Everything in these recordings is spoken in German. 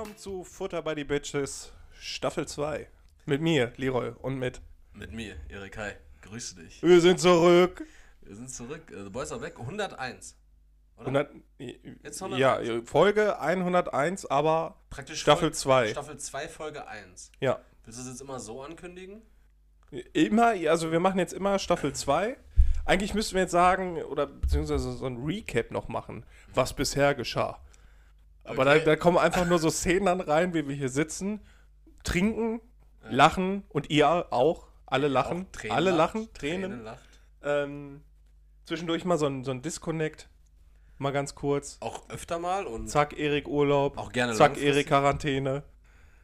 willkommen zu Futter by the Bitches Staffel 2. Mit mir, Leroy, und mit. Mit mir, Erik Hai. Grüße dich. Wir sind zurück. Wir sind zurück. Äh, The Boys are weg. 101. Oder? 100, Jetzt ja, 101. Folge 101, aber Praktisch Staffel Folge- 2. Staffel 2, Folge 1. ja. Willst du das jetzt immer so ankündigen? Immer, also wir machen jetzt immer Staffel 2. Eigentlich müssten wir jetzt sagen, oder beziehungsweise so ein Recap noch machen, was bisher geschah. Aber Okay. da, da kommen einfach nur so Szenen dann rein, wie wir hier sitzen, trinken, lachen und ihr auch. Alle lachen. Auch Tränen alle lacht, lachen, Tränen. Tränen lacht. Ähm, zwischendurch mal so ein, so ein Disconnect. Mal ganz kurz. Auch öfter mal und. Zack, Erik Urlaub. Auch gerne Zack. Erik Quarantäne.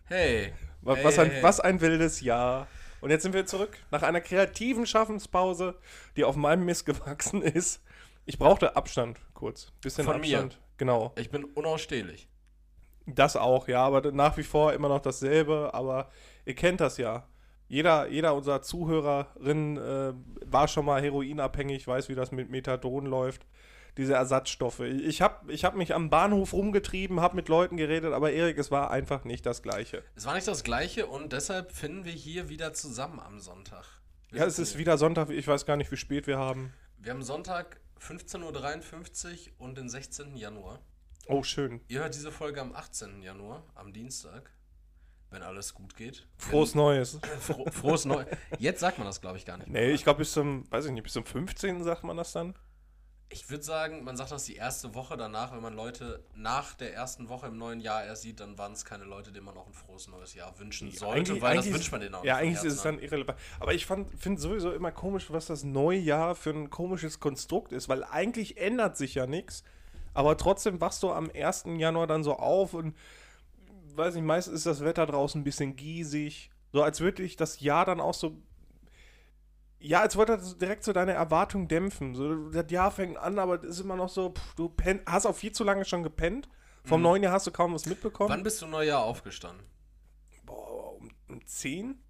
Hey. Was, hey, ein, hey. was ein wildes Jahr. Und jetzt sind wir zurück. Nach einer kreativen Schaffenspause, die auf meinem Mist gewachsen ist. Ich brauchte Abstand kurz. Bisschen Von mir? Genau. Ich bin unausstehlich. Das auch, ja. Aber nach wie vor immer noch dasselbe. Aber ihr kennt das ja. Jeder, jeder unserer Zuhörerinnen äh, war schon mal heroinabhängig, weiß, wie das mit Methadon läuft. Diese Ersatzstoffe. Ich habe ich hab mich am Bahnhof rumgetrieben, habe mit Leuten geredet, aber Erik, es war einfach nicht das Gleiche. Es war nicht das Gleiche und deshalb finden wir hier wieder zusammen am Sonntag. Wir Ja, es ist wieder Sonntag, ich weiß gar nicht, wie spät wir haben. Wir haben Sonntag 15.53 Uhr und den 16. Januar. Oh, schön. Ihr hört diese Folge am 18. Januar, am Dienstag, wenn alles gut geht. Frohes Neues. Fro frohes Neu. Jetzt sagt man das, glaube ich, gar nicht. Nee, ich glaube bis zum, weiß ich nicht, bis zum 15. sagt man das dann. Ich würde sagen, man sagt das die erste Woche danach, wenn man Leute nach der ersten Woche im neuen Jahr erst sieht, dann waren es keine Leute, denen man auch ein frohes neues Jahr wünschen sollte, weil das wünscht man denen auch Ja, eigentlich ist es Herzen dann irrelevant. Aber ich finde sowieso immer komisch, was das neue Jahr für ein komisches Konstrukt ist, weil eigentlich ändert sich ja nichts. Aber trotzdem wachst du am 1. Januar dann so auf und, weiß nicht, meistens ist das Wetter draußen ein bisschen giesig. So als würde ich das Jahr dann auch so ja, als wollte das direkt so deine Erwartung dämpfen. So, das Jahr fängt an, aber es ist immer noch so, pff, du penn, hast auch viel zu lange schon gepennt. Vom neuen Jahr hast du kaum was mitbekommen. Wann bist du Neujahr aufgestanden? Boah, um, um 10?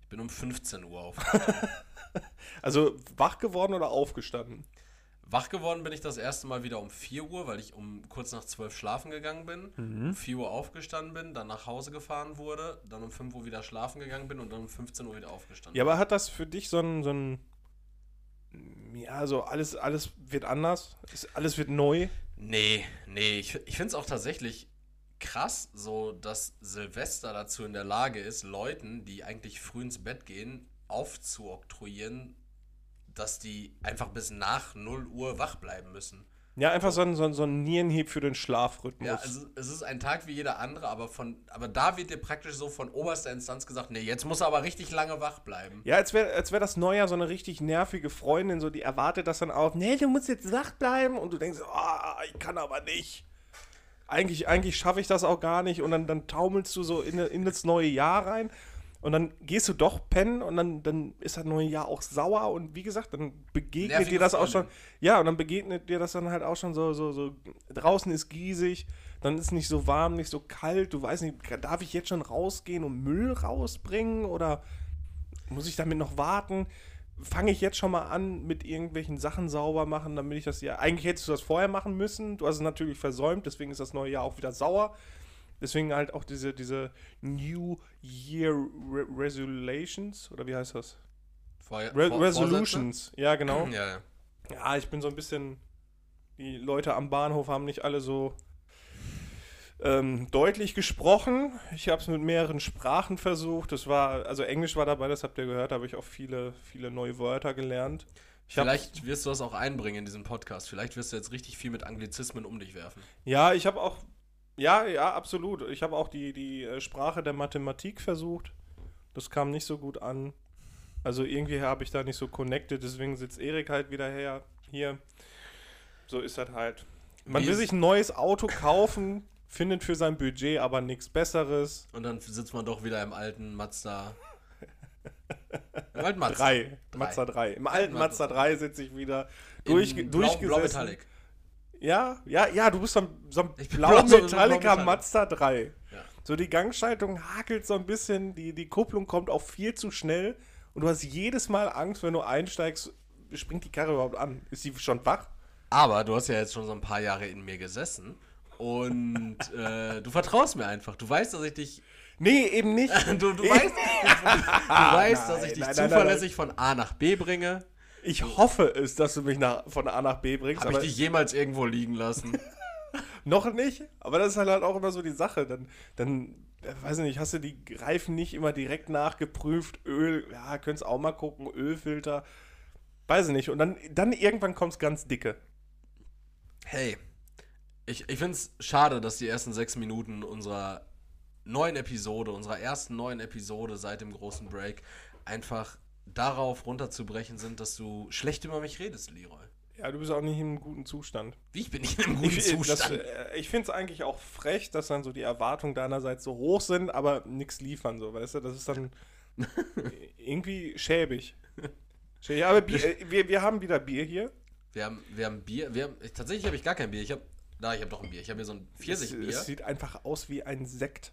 Ich bin um 15 Uhr auf. Also wach geworden oder aufgestanden? Wach geworden bin ich das erste Mal wieder um 4 Uhr, weil ich um kurz nach 12 schlafen gegangen bin. Mhm. Um 4 Uhr aufgestanden bin, dann nach Hause gefahren wurde, dann um 5 Uhr wieder schlafen gegangen bin und dann um 15 Uhr wieder aufgestanden Ja, aber hat das für dich so ein, so ein ja, so alles, alles wird anders, alles wird neu? Nee, nee, ich, ich finde es auch tatsächlich krass, so dass Silvester dazu in der Lage ist, Leuten, die eigentlich früh ins Bett gehen, aufzuoktroyieren, dass die einfach bis nach 0 Uhr wach bleiben müssen. Ja, einfach so ein, so ein, so ein Nierenhieb für den Schlafrhythmus. Ja, also es ist ein Tag wie jeder andere, aber von, aber da wird dir praktisch so von oberster Instanz gesagt, nee, jetzt muss er aber richtig lange wach bleiben. Ja, als wäre als wär das Neujahr so eine richtig nervige Freundin, so die erwartet das dann auch, nee, du musst jetzt wach bleiben und du denkst, ah, ich kann aber nicht. Eigentlich, eigentlich schaffe ich das auch gar nicht und dann, dann taumelst du so in, in das neue Jahr rein und dann gehst du doch pennen und dann, dann ist das neue Jahr auch sauer und wie gesagt, dann begegnet Nervige dir das auch schon, Freundin. ja, und dann begegnet dir das dann halt auch schon so, so, so, draußen ist giesig, dann ist nicht so warm, nicht so kalt, du weißt nicht, darf ich jetzt schon rausgehen und Müll rausbringen oder muss ich damit noch warten? Fange ich jetzt schon mal an mit irgendwelchen Sachen sauber machen, damit ich das ja. Eigentlich hättest du das vorher machen müssen. Du hast es natürlich versäumt, deswegen ist das neue Jahr auch wieder sauer. Deswegen halt auch diese, diese New Year Re Resolutions, oder wie heißt das? Vor, Re vor- Resolutions, ja, genau. Vorsätze? Ja, ja. Ja, ich bin so ein bisschen. Die Leute am Bahnhof haben nicht alle so ähm, deutlich gesprochen. Ich habe es mit mehreren Sprachen versucht. Das war, also Englisch war dabei, das habt ihr gehört, da habe ich auch viele, viele neue Wörter gelernt. Ich Vielleicht wirst du das auch einbringen in diesem Podcast. Vielleicht wirst du jetzt richtig viel mit Anglizismen um dich werfen. ja, ich habe auch, ja, ja, absolut. Ich habe auch die, die äh, Sprache der Mathematik versucht. Das kam nicht so gut an. Also irgendwie habe ich da nicht so connected, deswegen sitzt Erik halt wieder her, hier. So ist das halt. Man Wie will sich ein neues Auto kaufen, findet für sein Budget aber nichts Besseres. Und dann sitzt man doch wieder im alten Mazda. Im alten Mazda. Drei. Mazda 3. Im alten Mazda 3 sitze ich wieder durch, blau, durchgesessen. blau Metallic. Ja, ja, ja, du bist so ein, so ein blau so- Metallica. Mazda 3. Ja. So die Gangschaltung hakelt so ein bisschen, die, die Kupplung kommt auch viel zu schnell und du hast jedes Mal Angst, wenn du einsteigst, springt die Karre überhaupt an? Ist die schon wach? Aber du hast ja jetzt schon so ein paar Jahre in mir gesessen Und äh, du vertraust mir einfach. Du weißt, dass ich dich. Nee, eben nicht. Du, du weißt, du weißt dass ich Nein, dich nein, nein, zuverlässig von A nach B bringe. Ich hoffe es, dass du mich nach, von A nach B bringst, Habe ich dich jemals irgendwo liegen lassen? noch nicht. Aber das ist halt, auch immer so die Sache. Dann, dann, äh, weiß ich nicht, hast du die Reifen nicht immer direkt nachgeprüft? Öl, ja, könntest auch mal gucken, Ölfilter. Weiß ich nicht. Und dann, dann irgendwann kommt's ganz dicke. Hey, ich, ich finde es schade, dass die ersten sechs Minuten unserer neuen Episode, unserer ersten neuen Episode seit dem großen Break, einfach darauf runterzubrechen sind, dass du schlecht über mich redest, Leroy. Ja, du bist auch nicht in einem guten Zustand. Wie ich bin nicht in einem guten Ich, das, Zustand. äh, ich finde es eigentlich auch frech, dass dann so die Erwartungen deinerseits so hoch sind, aber nichts liefern, so, weißt du? Das ist dann irgendwie schäbig. schäbig. Aber Bier, äh, wir, wir haben wieder Bier hier. Wir haben, wir haben Bier. Wir haben, ich, tatsächlich habe ich gar kein Bier. Ich habe, da, ich habe doch ein Bier. Ich habe hier so ein Es, Pfirsichbier. es sieht einfach aus wie ein Sekt.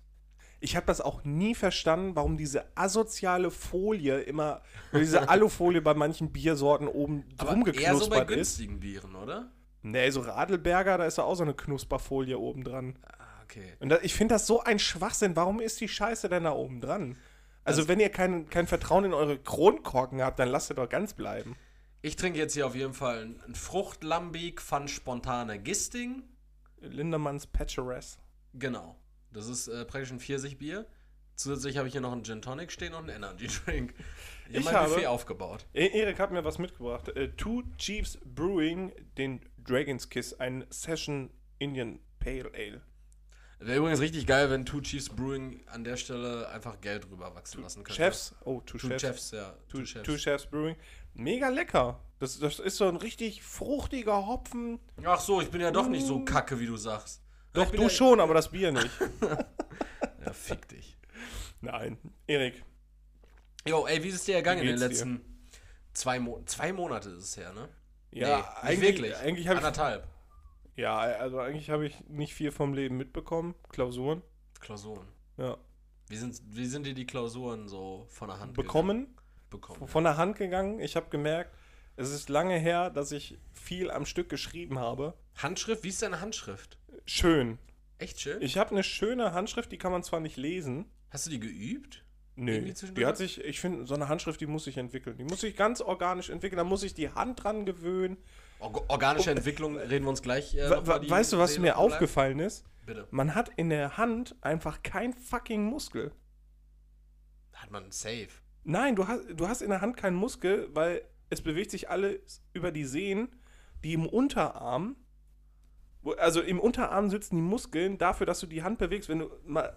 Ich habe das auch nie verstanden, warum diese asoziale Folie immer, diese Alufolie bei manchen Biersorten oben drum eher so bei geknuspert ist. günstigen Bieren, oder? Nee, so Radlberger, da ist ja auch so eine Knusperfolie oben dran. Ah, okay. Und da, ich finde das so ein Schwachsinn. Warum ist die Scheiße denn da oben dran? Also, Das- wenn ihr kein, kein Vertrauen in eure Kronkorken habt, dann lasst ihr doch ganz bleiben. Ich trinke jetzt hier auf jeden Fall ein, Fruchtlambic von Spontane Gisting. Lindemanns Patcheress. Genau. Das ist äh, praktisch ein Pfirsichbier. Zusätzlich habe ich hier noch einen Gin Tonic stehen und einen Energy Drink. Ich, Ich habe mein habe- Buffet aufgebaut. E Erik hat mir was mitgebracht. Äh, Two Chiefs Brewing, den Dragon's Kiss, ein Session Indian Pale Ale. Wäre übrigens richtig geil, wenn Two Chiefs Brewing an der Stelle einfach Geld rüber wachsen lassen könnte. Chefs, oh, Two, Two Chefs. Chefs, ja. Two, Two Chefs. Two Chefs Brewing. Mega lecker. Das, das ist so ein richtig fruchtiger Hopfen. Ach so, ich bin ja doch nicht so kacke, wie du sagst. Doch, du schon, aber das Bier nicht. Ja, fick dich. Nein. Erik, Jo, ey, wie ist es dir ergangen in den dir? letzten zwei, Mo zwei Monate ist es her, ne? ja, nicht eigentlich, wirklich. eigentlich habe ich Anderthalb. Ja, also eigentlich habe ich nicht viel vom Leben mitbekommen. Klausuren. Klausuren. Ja. Wie sind, wie sind dir die Klausuren so von der Hand Bekommen, gegangen? bekommen? von der Hand gegangen. Ich habe gemerkt, es ist lange her, dass ich viel am Stück geschrieben habe. Handschrift? Wie ist deine Handschrift? Schön. Echt schön? Ich habe eine schöne Handschrift, die kann man zwar nicht lesen. Hast du die geübt? Nö. Die hat sich, ich finde, so eine Handschrift, die muss sich entwickeln. Die muss sich ganz organisch entwickeln. Da muss ich die Hand dran gewöhnen. Or organische Entwicklung reden wir uns gleich. Äh, die weißt du, was Seele mir bleibt? aufgefallen ist? Bitte. Man hat in der Hand einfach kein fucking Muskel. Hat man safe. Nein, du hast, du hast in der Hand keinen Muskel, weil es bewegt sich alles über die Sehnen, die im Unterarm, also im Unterarm sitzen die Muskeln dafür, dass du die Hand bewegst, wenn du mal,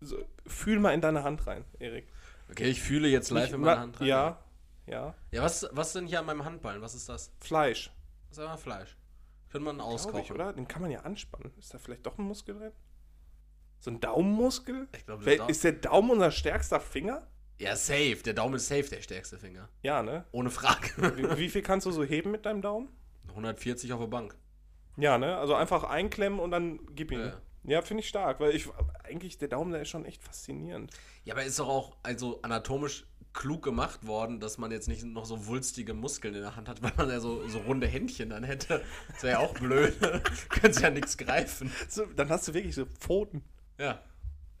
so, fühl mal in deine Hand rein, Erik. Okay, ich fühle jetzt live Nicht in meiner ma- Hand rein. Ja, ja. Ja, was, was ist denn hier an meinem Handballen? Was ist das? Fleisch, Das ist einfach Fleisch. Könnte man auskochen. ich, oder? Den kann man ja anspannen. Ist da vielleicht doch ein Muskel drin? So ein Daumenmuskel? Ich glaube, Wer- Ist der Daumen unser stärkster Finger? Ja, safe. Der Daumen ist safe der stärkste Finger. Ja, ne? Ohne Frage. Wie, wie viel kannst du so heben mit deinem Daumen? 140 auf der Bank. Ja, ne? Also einfach einklemmen und dann gib ihn. Ja. Ja, finde ich stark, weil ich eigentlich der Daumen, der ist schon echt faszinierend. Ja, aber ist doch auch also anatomisch klug gemacht worden, dass man jetzt nicht noch so wulstige Muskeln in der Hand hat, weil man ja so, so runde Händchen dann hätte. Das wäre ja auch blöd. Könntest ja nichts greifen. So, dann hast du wirklich so Pfoten. Ja.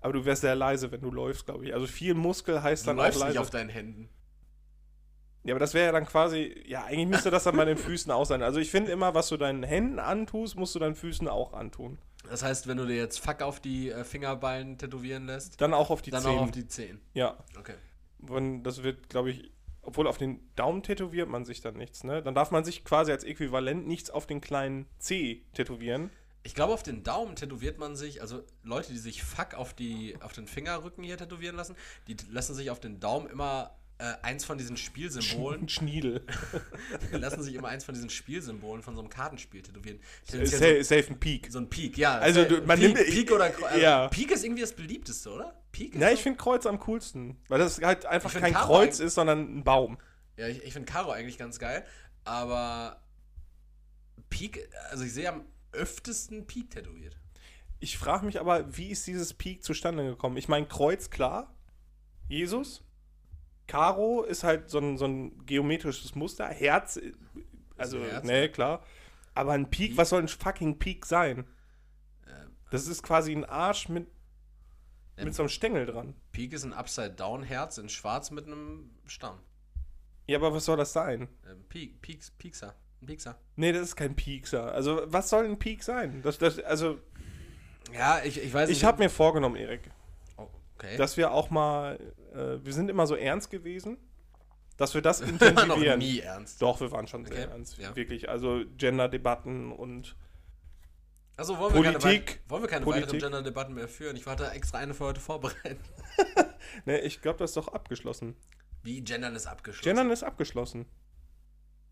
Aber du wärst sehr leise, wenn du läufst, glaube ich. Also viel Muskel heißt Du dann auch läufst nicht leise. auf deinen Händen. Ja, aber das wäre ja dann quasi, ja, eigentlich müsste das dann bei den Füßen auch sein. Also ich finde immer, was du deinen Händen antust, musst du deinen Füßen auch antun. Das heißt, wenn du dir jetzt Fuck auf die äh, Fingerballen tätowieren lässt, Dann auch auf die dann Zehen. auch auf die Zehen. ja, Okay. wenn, das wird, glaube ich, obwohl auf den Daumen tätowiert man sich dann nichts, ne? Dann darf man sich quasi als Äquivalent nichts auf den kleinen C tätowieren. Ich glaube, auf den Daumen tätowiert man sich, also Leute, die sich Fuck auf, die, auf den Fingerrücken hier tätowieren lassen, die lassen sich auf den Daumen immer äh, eins von diesen Spielsymbolen, Ein Schniedel. lassen sich immer eins von diesen Spielsymbolen von so einem Kartenspiel tätowieren. Ist Tendenziell safe, safe ein Peak. so, so ein Peak, ja. Also, äh, du- man Peak, nimmt- Peak oder Kreuz. ja. Also, Peak ist irgendwie das beliebteste, oder? Peak ist Ja, so- ich finde Kreuz am coolsten. Weil das halt einfach kein Karo Kreuz ist, sondern ein Baum. Ja, ich, ich finde Karo eigentlich ganz geil, aber Peak, also ich sehe am öftesten Peak tätowiert. Ich frage mich aber, wie ist dieses Peak zustande gekommen? Ich meine, Kreuz, klar. Jesus. Karo ist halt so ein, so ein geometrisches Muster. Herz, äh, also, Herz, ne, klar. Aber ein Peak, was soll ein fucking Peak sein? Das ist quasi ein Arsch mit, mit so einem Stängel dran. Peak ist ein Upside-Down-Herz in schwarz mit einem Stamm. Ja, aber was soll das sein? Ähm, Peak, Peaks, Piekser. Ein Piekser. Nee, das ist kein Piekser. Also, was soll ein Peak sein? Das, das, also, Ja, ich, ich weiß ich habe mir vorgenommen, Erik, Oh, okay. dass wir auch mal, äh, wir sind immer so ernst gewesen, dass wir das war noch intensivieren. nie ernst. Doch, wir waren schon sehr Okay, ernst. ja. Wirklich. Also Gender-Debatten und Also wollen wir keine, Politik. wollen wir keine Politik. weiteren Gender-Debatten mehr führen? Ich warte extra eine für heute vorbereitet. ne, ich glaube, das ist doch abgeschlossen. Wie Gendern ist abgeschlossen. Gendern ist abgeschlossen.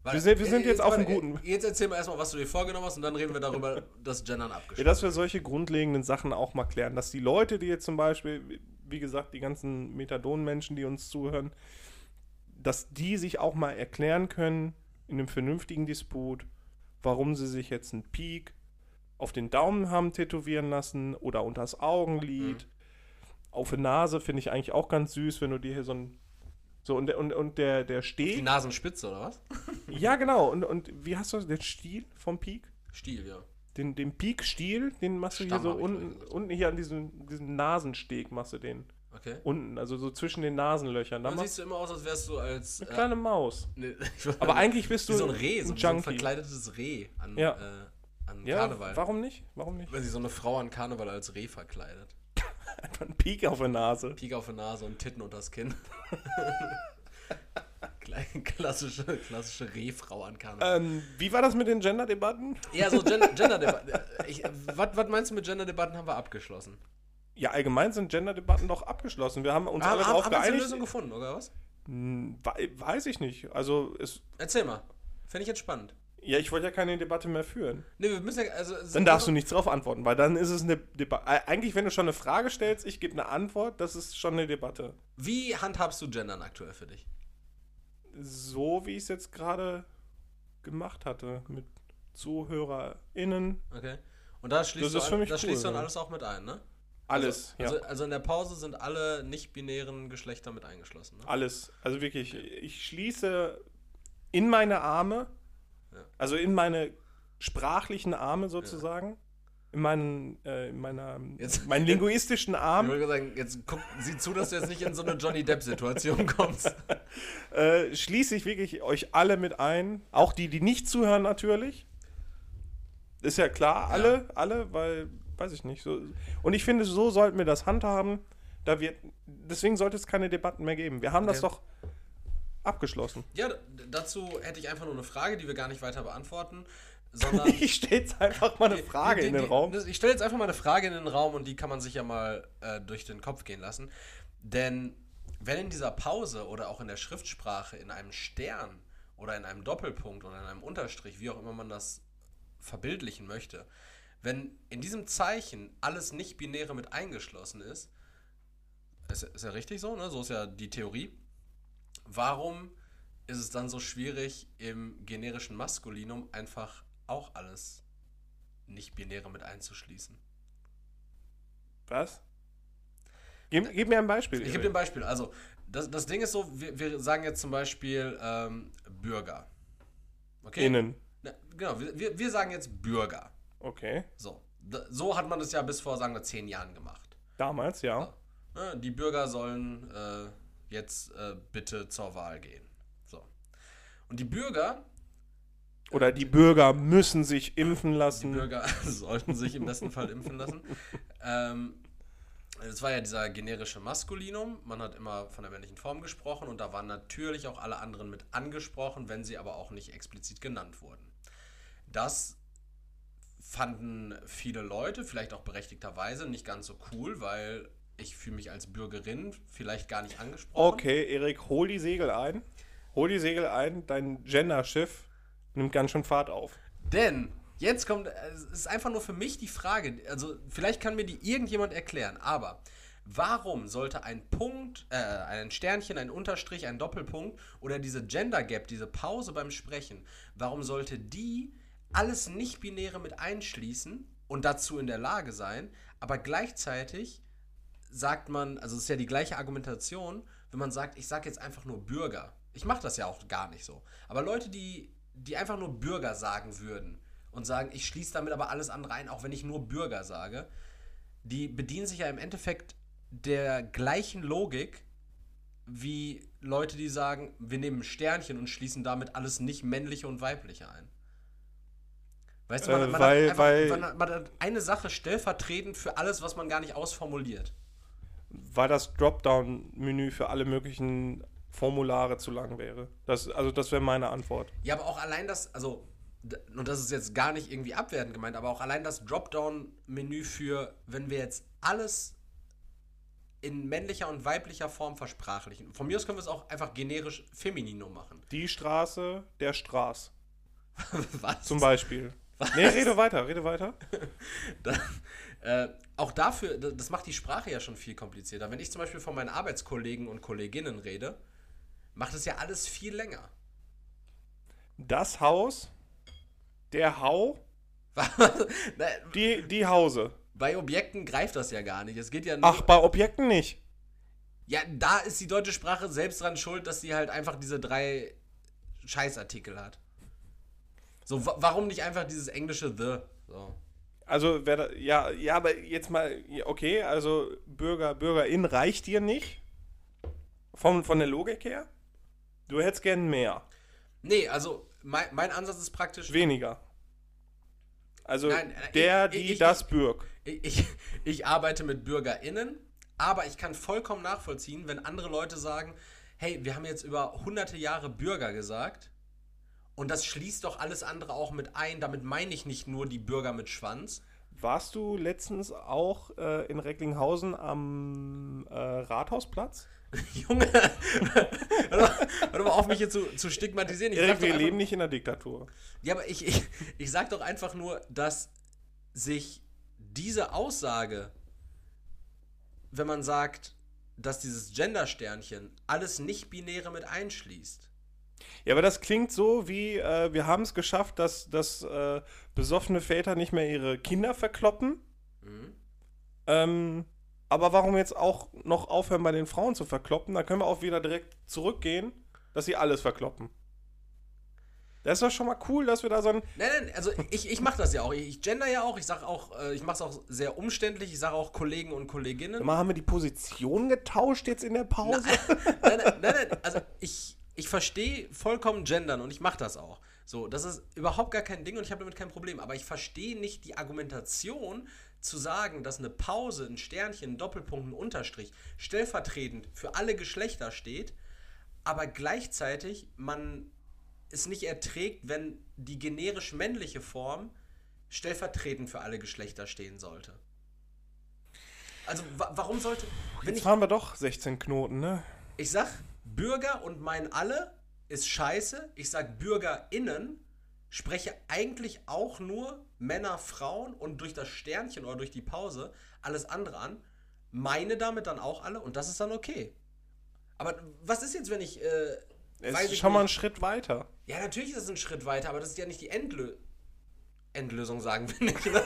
Warte, wir sind- wir sind äh, jetzt auf einem warte, guten- äh, Jetzt erzähl mal erstmal, was du dir vorgenommen hast und dann reden wir darüber, dass Gendern Ja, abgeschlossen dass wir solche grundlegenden Sachen auch mal klären. Dass die Leute, die jetzt zum Beispiel, wie gesagt, die ganzen Methadon-Menschen, die uns zuhören, dass die sich auch mal erklären können, in einem vernünftigen Disput, warum sie sich jetzt einen Peak auf den Daumen haben tätowieren lassen oder unters Augenlid. Auf der Nase finde ich eigentlich auch ganz süß, wenn du dir hier so ein. So, und, der- und, und der, der Die Steg. Nasenspitze, oder was? Ja, genau. Und, und wie hast du das? Den Stiel vom Peak? Stiel, ja. Den, den Peak-Stiel, den machst du Stamm hier so unten, unten hier an diesem, diesem Nasensteg machst du den. Okay. Unten, also so zwischen den Nasenlöchern. Da Dann siehst du immer aus, als wärst du als. eine kleine Maus. war- Aber eigentlich bist du wie so ein Reh, so, ein so ein Junkie. verkleidetes Reh an, Ja. äh, an Ja, Karneval. warum nicht? Warum nicht? Wenn sich so eine Frau an Karneval als Reh verkleidet. Einfach ein Peak auf der Nase. Pik auf der Nase und Titten unters Kinn. Klassische, klassische Rehfrau an Karneval. Ähm, wie war das mit den Gender-Debatten? Ja, so Gen Gender-Debatten. Was meinst du mit Gender-Debatten haben wir abgeschlossen? Ja, allgemein sind Gender-Debatten doch abgeschlossen. Wir haben uns alle darauf haben wir eine geeinigt. Lösung gefunden, oder was? Hm, wei- weiß ich nicht. Also, es, Erzähl mal. Fände ich jetzt spannend. ja, ich wollte ja keine Debatte mehr führen. Nee, wir müssen ja. Also, Dann darfst du nichts drauf antworten, weil dann ist es eine Debatte. Eigentlich, wenn du schon eine Frage stellst, ich gebe eine Antwort, das ist schon eine Debatte. Wie handhabst du Gendern aktuell für dich? So wie ich es jetzt gerade gemacht hatte, mit ZuhörerInnen, Okay. Und da schließt, Das du, an- da cool, schließt du dann ja. alles auch mit ein, ne? alles, Also, ja, also, also in der Pause sind alle nicht-binären Geschlechter mit eingeschlossen. Ne? alles. Also wirklich, ich schließe in meine Arme, Ja. also in meine sprachlichen Arme sozusagen, in meinen, äh, in meiner, Jetzt- meinen linguistischen Ich Arm, würde sagen, jetzt guck, sieh zu, dass du jetzt nicht in so eine Johnny Depp-Situation kommst. äh, schließe ich wirklich euch alle mit ein, auch die, die nicht zuhören natürlich. Ist ja klar, alle, alle, weil, weiß ich nicht. So. Und ich finde, so sollten wir das handhaben. Da wird, deswegen sollte es keine Debatten mehr geben. Wir haben das Okay. doch abgeschlossen. Ja, dazu hätte ich einfach nur eine Frage, die wir gar nicht weiter beantworten, sondern. Ich stelle jetzt einfach mal eine Frage die, in den die, Raum. Ich stelle jetzt einfach mal eine Frage in den Raum und die kann man sich ja mal äh, durch den Kopf gehen lassen. Denn wenn in dieser Pause oder auch in der Schriftsprache in einem Stern oder in einem Doppelpunkt oder in einem Unterstrich, wie auch immer man das verbildlichen möchte, wenn in diesem Zeichen alles Nicht-Binäre mit eingeschlossen ist, ist, ist ja richtig so, ne? so ist ja die Theorie, warum ist es dann so schwierig, im generischen Maskulinum einfach auch alles Nicht-Binäre mit einzuschließen? Was? Gib, gib mir ein Beispiel. Ich gebe dir ein Beispiel. Also, das, das Ding ist so, wir, wir sagen jetzt zum Beispiel ähm, Bürger. Okay? Innen. Na, genau, wir, wir, sagen jetzt Bürger. Okay. So. So hat man das ja bis vor, sagen wir, zehn Jahren gemacht. Damals, ja. Ne, die Bürger sollen äh, jetzt äh, bitte zur Wahl gehen. So. Und die Bürger, Oder die Bürger müssen sich impfen die lassen. Bürger sollten sich im besten Fall impfen lassen. Ähm, es war ja dieser generische Maskulinum. Man hat immer von der männlichen Form gesprochen und da waren natürlich auch alle anderen mit angesprochen, wenn sie aber auch nicht explizit genannt wurden. Das fanden viele Leute, vielleicht auch berechtigterweise, nicht ganz so cool, weil ich fühle mich als Bürgerin vielleicht gar nicht angesprochen. Okay, Erik, hol die Segel ein. Hol die Segel ein. Dein Gender-Schiff nimmt ganz schön Fahrt auf. Denn jetzt kommt, es ist einfach nur für mich die Frage, also vielleicht kann mir die irgendjemand erklären, aber warum sollte ein Punkt, äh, ein Sternchen, ein Unterstrich, ein Doppelpunkt oder diese Gender Gap, diese Pause beim Sprechen, warum sollte die alles Nicht-Binäre mit einschließen und dazu in der Lage sein, aber gleichzeitig sagt man, also es ist ja die gleiche Argumentation, wenn man sagt, ich sage jetzt einfach nur Bürger. Ich mache das ja auch gar nicht so. Aber Leute, die, die einfach nur Bürger sagen würden und sagen, ich schließe damit aber alles andere ein, auch wenn ich nur Bürger sage, die bedienen sich ja im Endeffekt der gleichen Logik wie Leute, die sagen, wir nehmen ein Sternchen und schließen damit alles nicht männliche und weibliche ein. Weißt du, man, Äh, man, weil- hat einfach, weil- man, man hat eine Sache stellvertretend für alles, was man gar nicht ausformuliert. Weil das Dropdown-Menü für alle möglichen Formulare zu lang wäre. Das, also das wäre meine Antwort. Ja, aber auch allein das, also, und das ist jetzt gar nicht irgendwie abwertend gemeint, aber auch allein das Dropdown-Menü für, wenn wir jetzt alles in männlicher und weiblicher Form versprachlichen. Von mir aus können wir es auch einfach generisch Feminino machen. Die Straße, der Straß. Was? Zum Beispiel. Nee, rede weiter, rede weiter. Dann, äh, auch dafür, das macht die Sprache ja schon viel komplizierter. Wenn ich zum Beispiel von meinen Arbeitskollegen und Kolleginnen rede, macht es ja alles viel länger. Das Haus, der Hau, die, die Hause. Bei Objekten greift das ja gar nicht. Es geht ja nur. Ach, bei Objekten nicht. Ja, da ist die deutsche Sprache selbst dran schuld, dass sie halt einfach diese drei Scheißartikel hat. So, wa warum nicht einfach dieses englische The? So. Also, wer da, ja, ja, aber jetzt mal, okay, also Bürger, Bürgerin reicht dir nicht? Von, von der Logik her? Du hättest gern mehr. Nee, also mein, mein Ansatz ist praktisch. Weniger. Also Nein, äh, der, ich- die, ich- das. Ich, ich, ich arbeite mit BürgerInnen, aber ich kann vollkommen nachvollziehen, wenn andere Leute sagen, hey, wir haben jetzt über hunderte Jahre Bürger gesagt und das schließt doch alles andere auch mit ein. Damit meine ich nicht nur die Bürger mit Schwanz. Warst du letztens auch äh, in Recklinghausen am äh, Rathausplatz? Junge, hör doch- mal auf, mich hier zu, zu stigmatisieren. Ich Erik, wir einfach- leben nicht in der Diktatur. Ja, aber ich, ich, ich sag doch einfach nur, dass sich diese Aussage, wenn man sagt, dass dieses Gender-Sternchen alles Nicht-Binäre mit einschließt. Ja, aber das klingt so wie, äh, wir haben es geschafft, dass, dass äh, besoffene Väter nicht mehr ihre Kinder verkloppen. Mhm. Ähm, aber warum jetzt auch noch aufhören, bei den Frauen zu verkloppen? Da können wir auch wieder direkt zurückgehen, dass sie alles verkloppen. Das ist doch schon mal cool, dass wir da so ein. Nein, nein, also ich, ich mache das ja auch. Ich gender ja auch. Ich sag auch, äh, ich mache es auch sehr umständlich. Ich sage auch Kollegen und Kolleginnen. Mal haben wir die Position getauscht jetzt in der Pause? nein, nein, nein, nein, also ich, ich verstehe vollkommen gendern und ich mache das auch. So, das ist überhaupt gar kein Ding und ich habe damit kein Problem. Aber ich verstehe nicht die Argumentation zu sagen, dass eine Pause, ein Sternchen, ein Doppelpunkt, ein Unterstrich stellvertretend für alle Geschlechter steht, aber gleichzeitig man es nicht erträgt, wenn die generisch männliche Form stellvertretend für alle Geschlechter stehen sollte. Also wa warum sollte, Jetzt ich fahren wir doch 16 Knoten, ne? ich sag, Bürger und mein alle ist scheiße. Ich sag BürgerInnen, spreche eigentlich auch nur Männer, Frauen und durch das Sternchen oder durch die Pause alles andere an. Meine damit dann auch alle und das ist dann okay. Aber was ist jetzt, wenn ich. Äh, Es ist ich schon mal ein nicht- Schritt weiter. Ja, natürlich ist es ein Schritt weiter, aber das ist ja nicht die Endlö Endlösung, sagen wir nicht. Ne?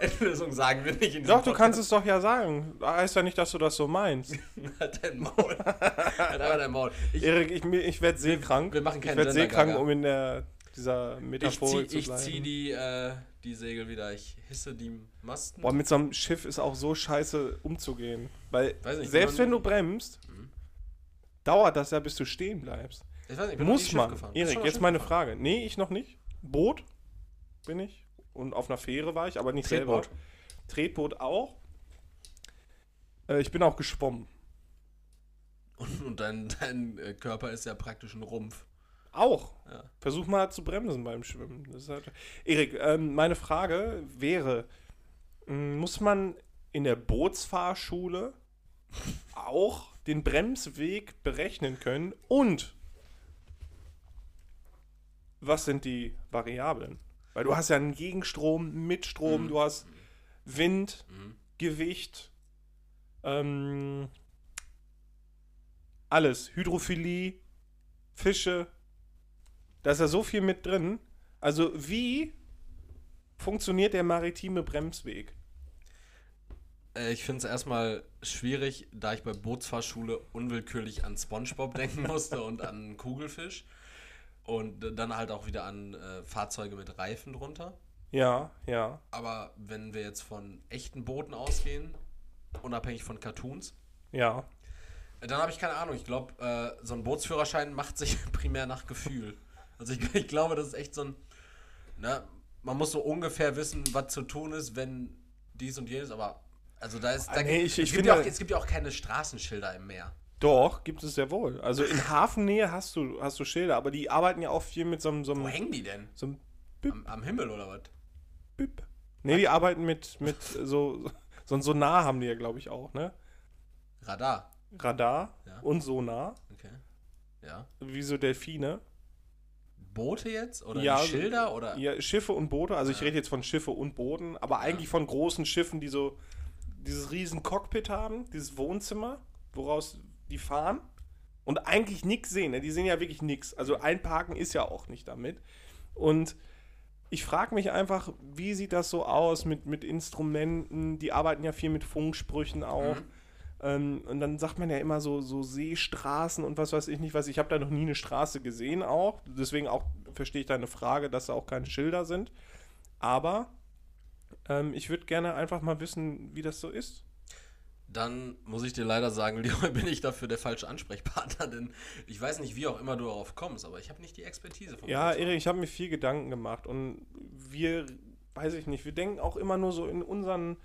Endlösung sagen wir nicht. In Doch, du kannst es doch ja sagen. Heißt ja nicht, dass du das so meinst. Halt dein Maul. einfach dein Maul. Ich, Erik, ich, ich werde seekrank. wir machen ich keinen werde seekrank, um in der, dieser Ich Metaphore zieh, zu ich bleiben. zieh die, äh, die Segel wieder. Ich hisse die Masten. Boah, mit so einem Schiff ist auch so scheiße umzugehen. Weil nicht, selbst wenn du bremst, dauert das ja, bis du stehen bleibst. ich weiß nicht, ich bin Muss man. Erik, jetzt Schiff meine gefahren? Frage. Nee, ich noch nicht. Boot bin ich. Und auf einer Fähre war ich, aber nicht Tretboot. selber. Tretboot auch. Äh, ich bin auch geschwommen. Und, und dein, dein äh, Körper ist ja praktisch ein Rumpf. Auch. Ja. Versuch mal zu bremsen beim Schwimmen. Das halt Erik, ähm, meine Frage wäre, m, muss man in der Bootsfahrschule auch den Bremsweg berechnen können und was sind die Variablen? Weil du hast ja einen Gegenstrom, Mitstrom, Mhm. du hast Wind, Mhm. Gewicht, ähm, alles, Hydrophilie, Fische, da ist ja so viel mit drin. Also wie funktioniert der maritime Bremsweg? Äh, ich finde es erstmal schwierig, da ich bei Bootsfahrschule unwillkürlich an Spongebob denken musste und an Kugelfisch. Und dann halt auch wieder an äh, Fahrzeuge mit Reifen drunter. Ja, ja. Aber wenn wir jetzt von echten Booten ausgehen, unabhängig von Cartoons, Ja. äh, dann habe ich keine Ahnung. Ich glaube, äh, so ein Bootsführerschein macht sich primär nach Gefühl. Also ich, ich glaube, das ist echt so ein. Ne, man muss so ungefähr wissen, was zu tun ist, wenn dies und jenes, aber. Also da ist. Da, Ah, nee, ich- ich es, gibt ja auch, es gibt ja auch keine Straßenschilder im Meer. Doch, gibt es sehr wohl. Also in Hafennähe hast du, hast du Schilder, aber die arbeiten ja auch viel mit so einem, so Wo einem, hängen die denn? so einem Bip, Am, am Himmel oder was? Bip. Nee, die arbeiten mit, mit so, so ein Sonar haben die ja, glaube ich, auch, ne? Radar. Radar Ja. und Sonar, Okay. Ja. wie so Delfine. Boote jetzt? Oder Ja, Schilder? Oder? Ja, Schiffe und Boote, also ich Ja. rede jetzt von Schiffe und Booten, aber eigentlich von großen Schiffen, die so dieses riesen Cockpit haben, dieses Wohnzimmer, woraus die fahren und eigentlich nichts sehen. Ne? Die sehen ja wirklich nichts. Also einparken ist ja auch nicht damit. Und ich frage mich einfach, wie sieht das so aus mit, mit Instrumenten? Die arbeiten ja viel mit Funksprüchen auch. Mhm. Ähm, und dann sagt man ja immer so, so Seestraßen und was weiß ich nicht was. Ich habe da noch nie eine Straße gesehen auch. Deswegen auch verstehe ich deine Frage, dass da auch keine Schilder sind. Aber ähm, ich würde gerne einfach mal wissen, wie das so ist. Dann muss ich dir leider sagen, Leroy, bin ich dafür der falsche Ansprechpartner, denn ich weiß nicht, wie auch immer du darauf kommst, aber ich habe nicht die Expertise von Ja. Erik, ich habe mir viel Gedanken gemacht und wir, weiß ich nicht, wir denken auch immer nur so in unseren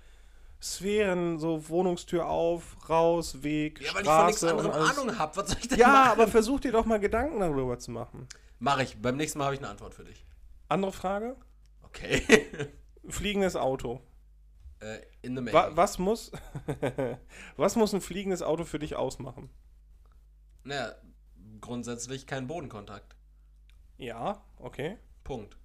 Sphären, so Wohnungstür auf, raus, Weg, Ja, weil ich von nichts Straße anderem. Ahnung habe. Was soll ich denn Ja, machen? aber versuch dir doch mal Gedanken darüber zu machen. Mache ich. Beim nächsten Mal habe ich eine Antwort für dich. Andere Frage? Okay. Fliegendes Auto. Äh, in the Wa making. was muss was muss ein fliegendes Auto für dich ausmachen? Naja, grundsätzlich kein Bodenkontakt. Ja, okay. Punkt.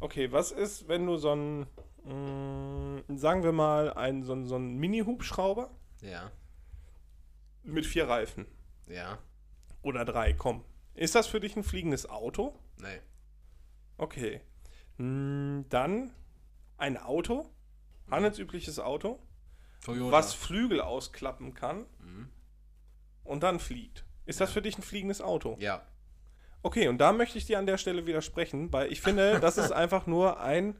Okay, was ist, wenn du so ein, mh, sagen wir mal, ein, so ein, so ein Mini-Hubschrauber Ja. mit vier Reifen Ja. oder drei, komm. Ist das für dich ein fliegendes Auto? Nee. Okay. Mh, dann ein Auto, handelsübliches Auto, Toyota. was Flügel ausklappen kann Mhm. und dann fliegt. Ist das für dich ein fliegendes Auto? Ja. Okay, und da möchte ich dir an der Stelle widersprechen, weil ich finde, das ist einfach nur ein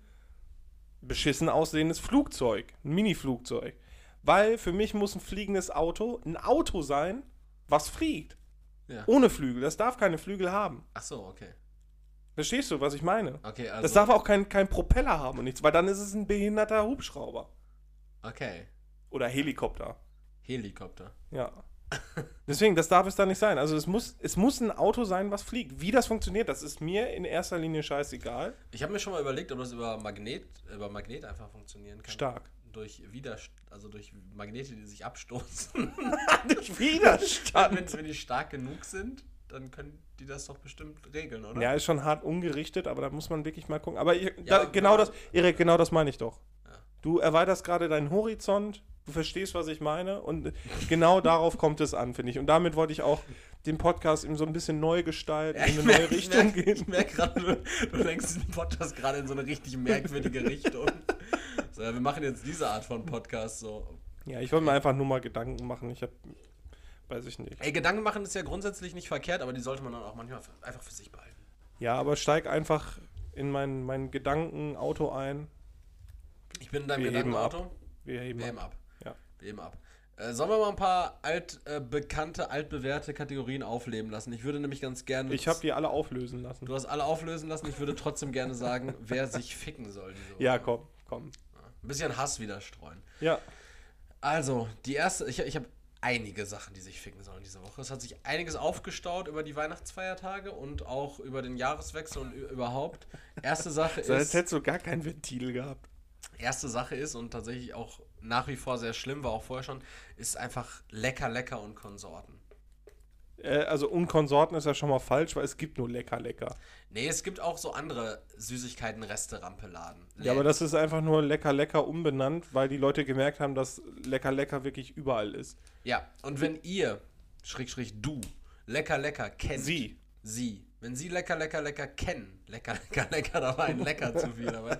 beschissen aussehendes Flugzeug, ein Mini-Flugzeug. Weil für mich muss ein fliegendes Auto ein Auto sein, was fliegt. Ja. Ohne Flügel. Das darf keine Flügel haben. Ach so, okay. Verstehst du, was ich meine? Okay, also. Das darf auch kein, kein Propeller haben und nichts, weil dann ist es ein behinderter Hubschrauber. Okay. Oder Helikopter. Helikopter. Ja. Deswegen, das darf es da nicht sein. Also es muss, es muss ein Auto sein, was fliegt. Wie das funktioniert, das ist mir in erster Linie scheißegal. Ich habe mir schon mal überlegt, ob das über Magnet, über Magnet einfach funktionieren kann. Stark. Durch Widerst also durch Magnete, die sich abstoßen. Durch Widerstand. wenn, wenn die stark genug sind, dann können die das doch bestimmt regeln, oder? Ja, ist schon hart ungerichtet, aber da muss man wirklich mal gucken. Aber ich, Ja, da, genau das, Erik, genau das meine ich doch. Ja. Du erweiterst gerade deinen Horizont, du verstehst, was ich meine und genau darauf kommt es an, finde ich. Und damit wollte ich auch den Podcast eben so ein bisschen neu gestalten, in eine neue merk- Richtung ich merk, gehen. Ich merke gerade, du, du lenkst den Podcast gerade in so eine richtig merkwürdige Richtung. So, ja, wir machen jetzt diese Art von Podcast so. Ja, ich wollte mir einfach nur mal Gedanken machen. Ich habe, weiß ich nicht. Ey, Gedanken machen ist ja grundsätzlich nicht verkehrt, aber die sollte man dann auch manchmal einfach für sich behalten. Ja, aber steig einfach in mein, mein Gedankenauto ein. Ich bin in deinem Wir heben Gedankenauto. Wir heben Wir heben ab. ab. Ja. Wir heben ab. Äh, sollen wir mal ein paar alt, äh, altbewährte Kategorien aufleben lassen? Ich würde nämlich ganz gerne. Ich habe die alle auflösen lassen. Du hast alle auflösen lassen. Ich würde trotzdem gerne sagen, wer sich ficken soll. Ja, komm, komm. Ein bisschen Hass wieder streuen. Ja, Also, die erste, ich, ich habe einige Sachen, die sich ficken sollen diese Woche. Es hat sich einiges aufgestaut über die Weihnachtsfeiertage und auch über den Jahreswechsel und überhaupt. Erste Sache so, als ist, hättest du gar kein Ventil gehabt. erste Sache ist und tatsächlich auch nach wie vor sehr schlimm, war auch vorher schon, ist einfach lecker, lecker und Konsorten. Äh, also Unkonsorten ist ja schon mal falsch, weil es gibt nur lecker, lecker. Nee, es gibt auch so andere Süßigkeiten-Reste-Rampeladen. Ja, aber das ist einfach nur lecker, lecker umbenannt, weil die Leute gemerkt haben, dass lecker, lecker wirklich überall ist. Ja, und wenn ihr, schräg, schräg, du, lecker, lecker kennt. Sie. Sie. Wenn sie lecker, lecker, lecker kennen. Lecker, lecker, lecker, da war ein lecker zu viel dabei.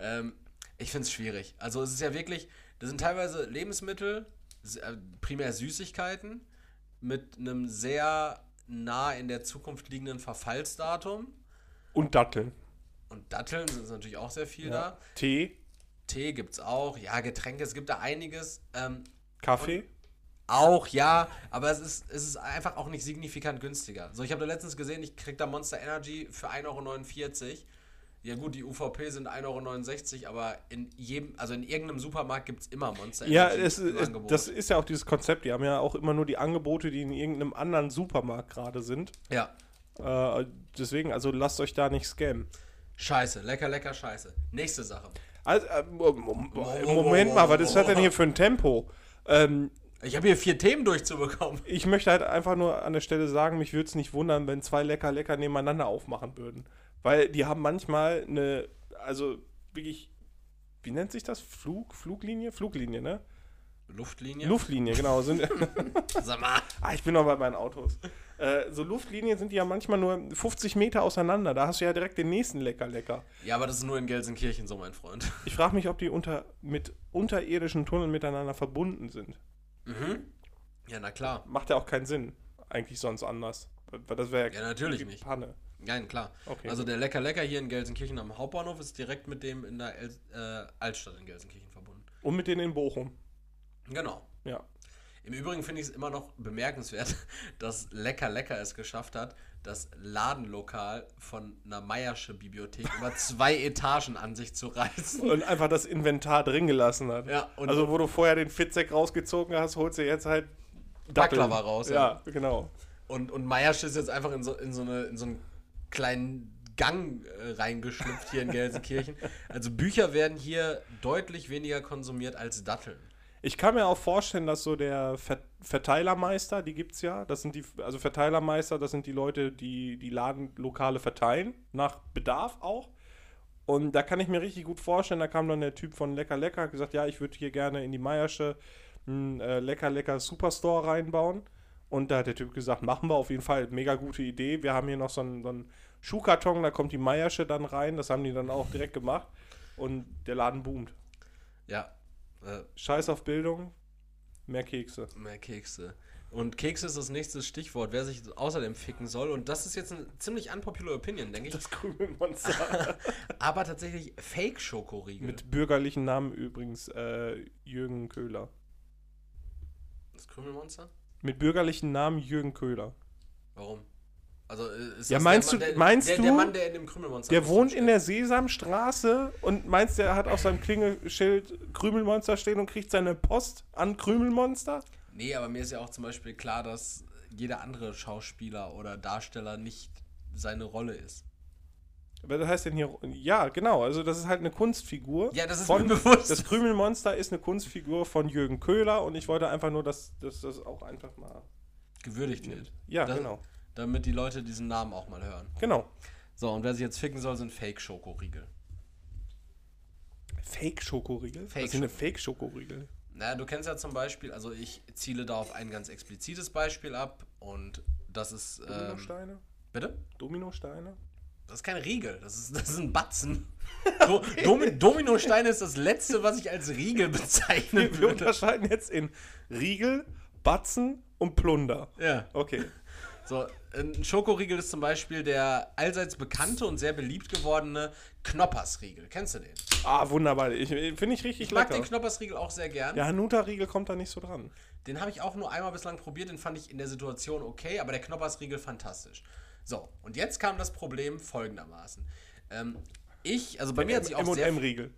Ähm, ich finde es schwierig. Also es ist ja wirklich, das sind teilweise Lebensmittel, äh, primär Süßigkeiten, mit einem sehr nah in der Zukunft liegenden Verfallsdatum. Und Datteln. Und Datteln sind natürlich auch sehr viel Ja. da. Tee, Tee gibt es auch. Ja, Getränke, es gibt da einiges. Ähm, Kaffee. auch, ja, aber es ist, es ist einfach auch nicht signifikant günstiger. So, ich habe da letztens gesehen, ich krieg da Monster Energy für 1,49 Euro. Ja gut, die UVP sind 1,69 Euro, aber in jedem, also in irgendeinem Supermarkt gibt es immer Monster Ja, Energy es, im es, Angebot. das ist ja auch dieses Konzept. Die haben ja auch immer nur die Angebote, die in irgendeinem anderen Supermarkt gerade sind. ja, Äh, deswegen, also lasst euch da nicht scammen. scheiße, lecker, lecker, scheiße. Nächste Sache. Also, äh, Mom- Mom- Moment mal, was ist das denn hier für ein Tempo? Ähm, Ich habe hier vier Themen durchzubekommen. ich möchte halt einfach nur an der Stelle sagen, mich würde es nicht wundern, wenn zwei lecker lecker nebeneinander aufmachen würden. Weil die haben manchmal eine, also wirklich, wie nennt sich das? Flug, Fluglinie? Fluglinie, ne? Luftlinie? Luftlinie, genau. Sind, Sag mal. ah, ich bin noch bei meinen Autos. Äh, so Luftlinien sind die ja manchmal nur 50 Meter auseinander. Da hast du ja direkt den nächsten lecker lecker. Ja, aber das ist nur in Gelsenkirchen so, mein Freund. Ich frage mich, ob die unter, mit unterirdischen Tunneln miteinander verbunden sind. Mhm. Ja, na klar. Macht ja auch keinen Sinn. Eigentlich sonst anders. Weil das wäre Ja, natürlich nicht. Panne. Nein, klar. Okay, also gut. der Lecker Lecker hier in Gelsenkirchen am Hauptbahnhof ist direkt mit dem in der El äh, Altstadt in Gelsenkirchen verbunden. Und mit denen in Bochum. Genau. Ja. Im Übrigen finde ich es immer noch bemerkenswert, dass Lecker Lecker es geschafft hat, das Ladenlokal von einer Meiersche Bibliothek über zwei Etagen an sich zu reißen. Und einfach das Inventar drin gelassen hat. Ja, also, wo du vorher den Fitzek rausgezogen hast, holst du jetzt halt Datteln. Baklava raus, Ja, genau. Und, und Meiersche ist jetzt einfach in so, in so, eine, in so einen kleinen Gang äh, reingeschlüpft hier in Gelsenkirchen. Also Bücher werden hier deutlich weniger konsumiert als Datteln. Ich kann mir auch vorstellen, dass so der Ver Verteilermeister, die gibt's ja, das sind die, also Verteilermeister, das sind die Leute, die die Ladenlokale verteilen, nach Bedarf auch. Und da kann ich mir richtig gut vorstellen, da kam dann der Typ von Lecker Lecker, gesagt, ja, ich würde hier gerne in die Meiersche einen äh, Lecker Lecker Superstore reinbauen. Und da hat der Typ gesagt, machen wir auf jeden Fall, mega gute Idee. Wir haben hier noch so einen, so einen Schuhkarton, da kommt die Meiersche dann rein, das haben die dann auch direkt gemacht. Und der Laden boomt. Ja, äh, Scheiß auf Bildung, mehr Kekse. mehr Kekse. Und Kekse ist das nächste Stichwort, wer sich außerdem ficken soll. Und das ist jetzt eine ziemlich unpopular Opinion, denke ich. Das Krümelmonster. Aber tatsächlich Fake-Schokoriegel. Mit bürgerlichen Namen übrigens äh, Jürgen Köhler. das Krümelmonster? Mit bürgerlichen Namen Jürgen Köhler. Warum? Also äh, ist Ja, meinst der du- Mann, der, meinst der, du, der Mann, der in dem Krümelmonster Der wohnt steht? in der Sesamstraße und meinst, der hat auf seinem Klingelschild Krümelmonster stehen und kriegt seine Post an Krümelmonster? Nee, aber mir ist ja auch zum Beispiel klar, dass jeder andere Schauspieler oder Darsteller nicht seine Rolle ist. Was heißt denn hier? Ja, genau. Also, das ist halt eine Kunstfigur. Ja, das ist von, mir bewusst. Das Krümelmonster ist eine Kunstfigur von Jürgen Köhler und ich wollte einfach nur, dass, dass das auch einfach mal. Gewürdigt wird. Ja, Das- genau. Damit die Leute diesen Namen auch mal hören. Genau. So, und wer sich jetzt ficken soll, sind Fake-Schokoriegel. Fake-Schokoriegel? Fake Was sind Fake-Schokoriegel? Naja, du kennst ja zum Beispiel, also ich ziele da auf ein ganz explizites Beispiel ab und das ist. Ähm, Dominosteine? bitte? Dominosteine? Das ist kein Riegel, das ist, das ist ein Batzen. Do, Domi, Dominosteine ist das letzte, was ich als Riegel bezeichnen Wir würde. unterscheiden jetzt in Riegel, Batzen und Plunder. Ja. Okay. So, ein Schokoriegel ist zum Beispiel der allseits bekannte und sehr beliebt gewordene Knoppersriegel. Kennst du den? Ah, wunderbar. Ich, Finde ich richtig Ich mag lecker. den Knoppersriegel auch sehr gern. Der Hanuta-Riegel kommt da nicht so dran. Den habe ich auch nur einmal bislang probiert, den fand ich in der Situation okay, aber der Knoppersriegel fantastisch. So, und jetzt kam das Problem folgendermaßen. Ähm, ich, also bei mir hat sich auch sehr M&M-Riegel.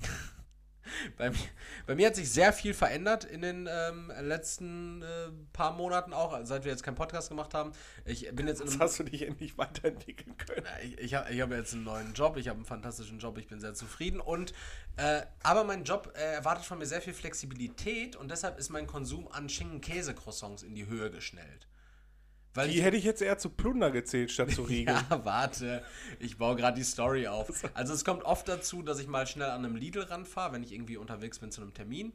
bei mir, bei mir hat sich sehr viel verändert in den ähm, letzten äh, paar Monaten auch, seit wir jetzt keinen Podcast gemacht haben. Ich bin jetzt in Jetzt einem, hast du dich endlich weiterentwickeln können. ich, ich habe ich hab jetzt einen neuen Job, ich habe einen fantastischen Job, ich bin sehr zufrieden und äh, aber mein Job äh, erwartet von mir sehr viel Flexibilität und deshalb ist mein Konsum an Schinken-Käse-Croissants in die Höhe geschnellt. Weil Die hätte ich jetzt eher zu Plunder gezählt, statt zu Riegel. Ja, warte. Ich baue gerade die Story auf. Also es kommt oft dazu, dass ich mal schnell an einem Lidl ranfahre, wenn ich irgendwie unterwegs bin zu einem Termin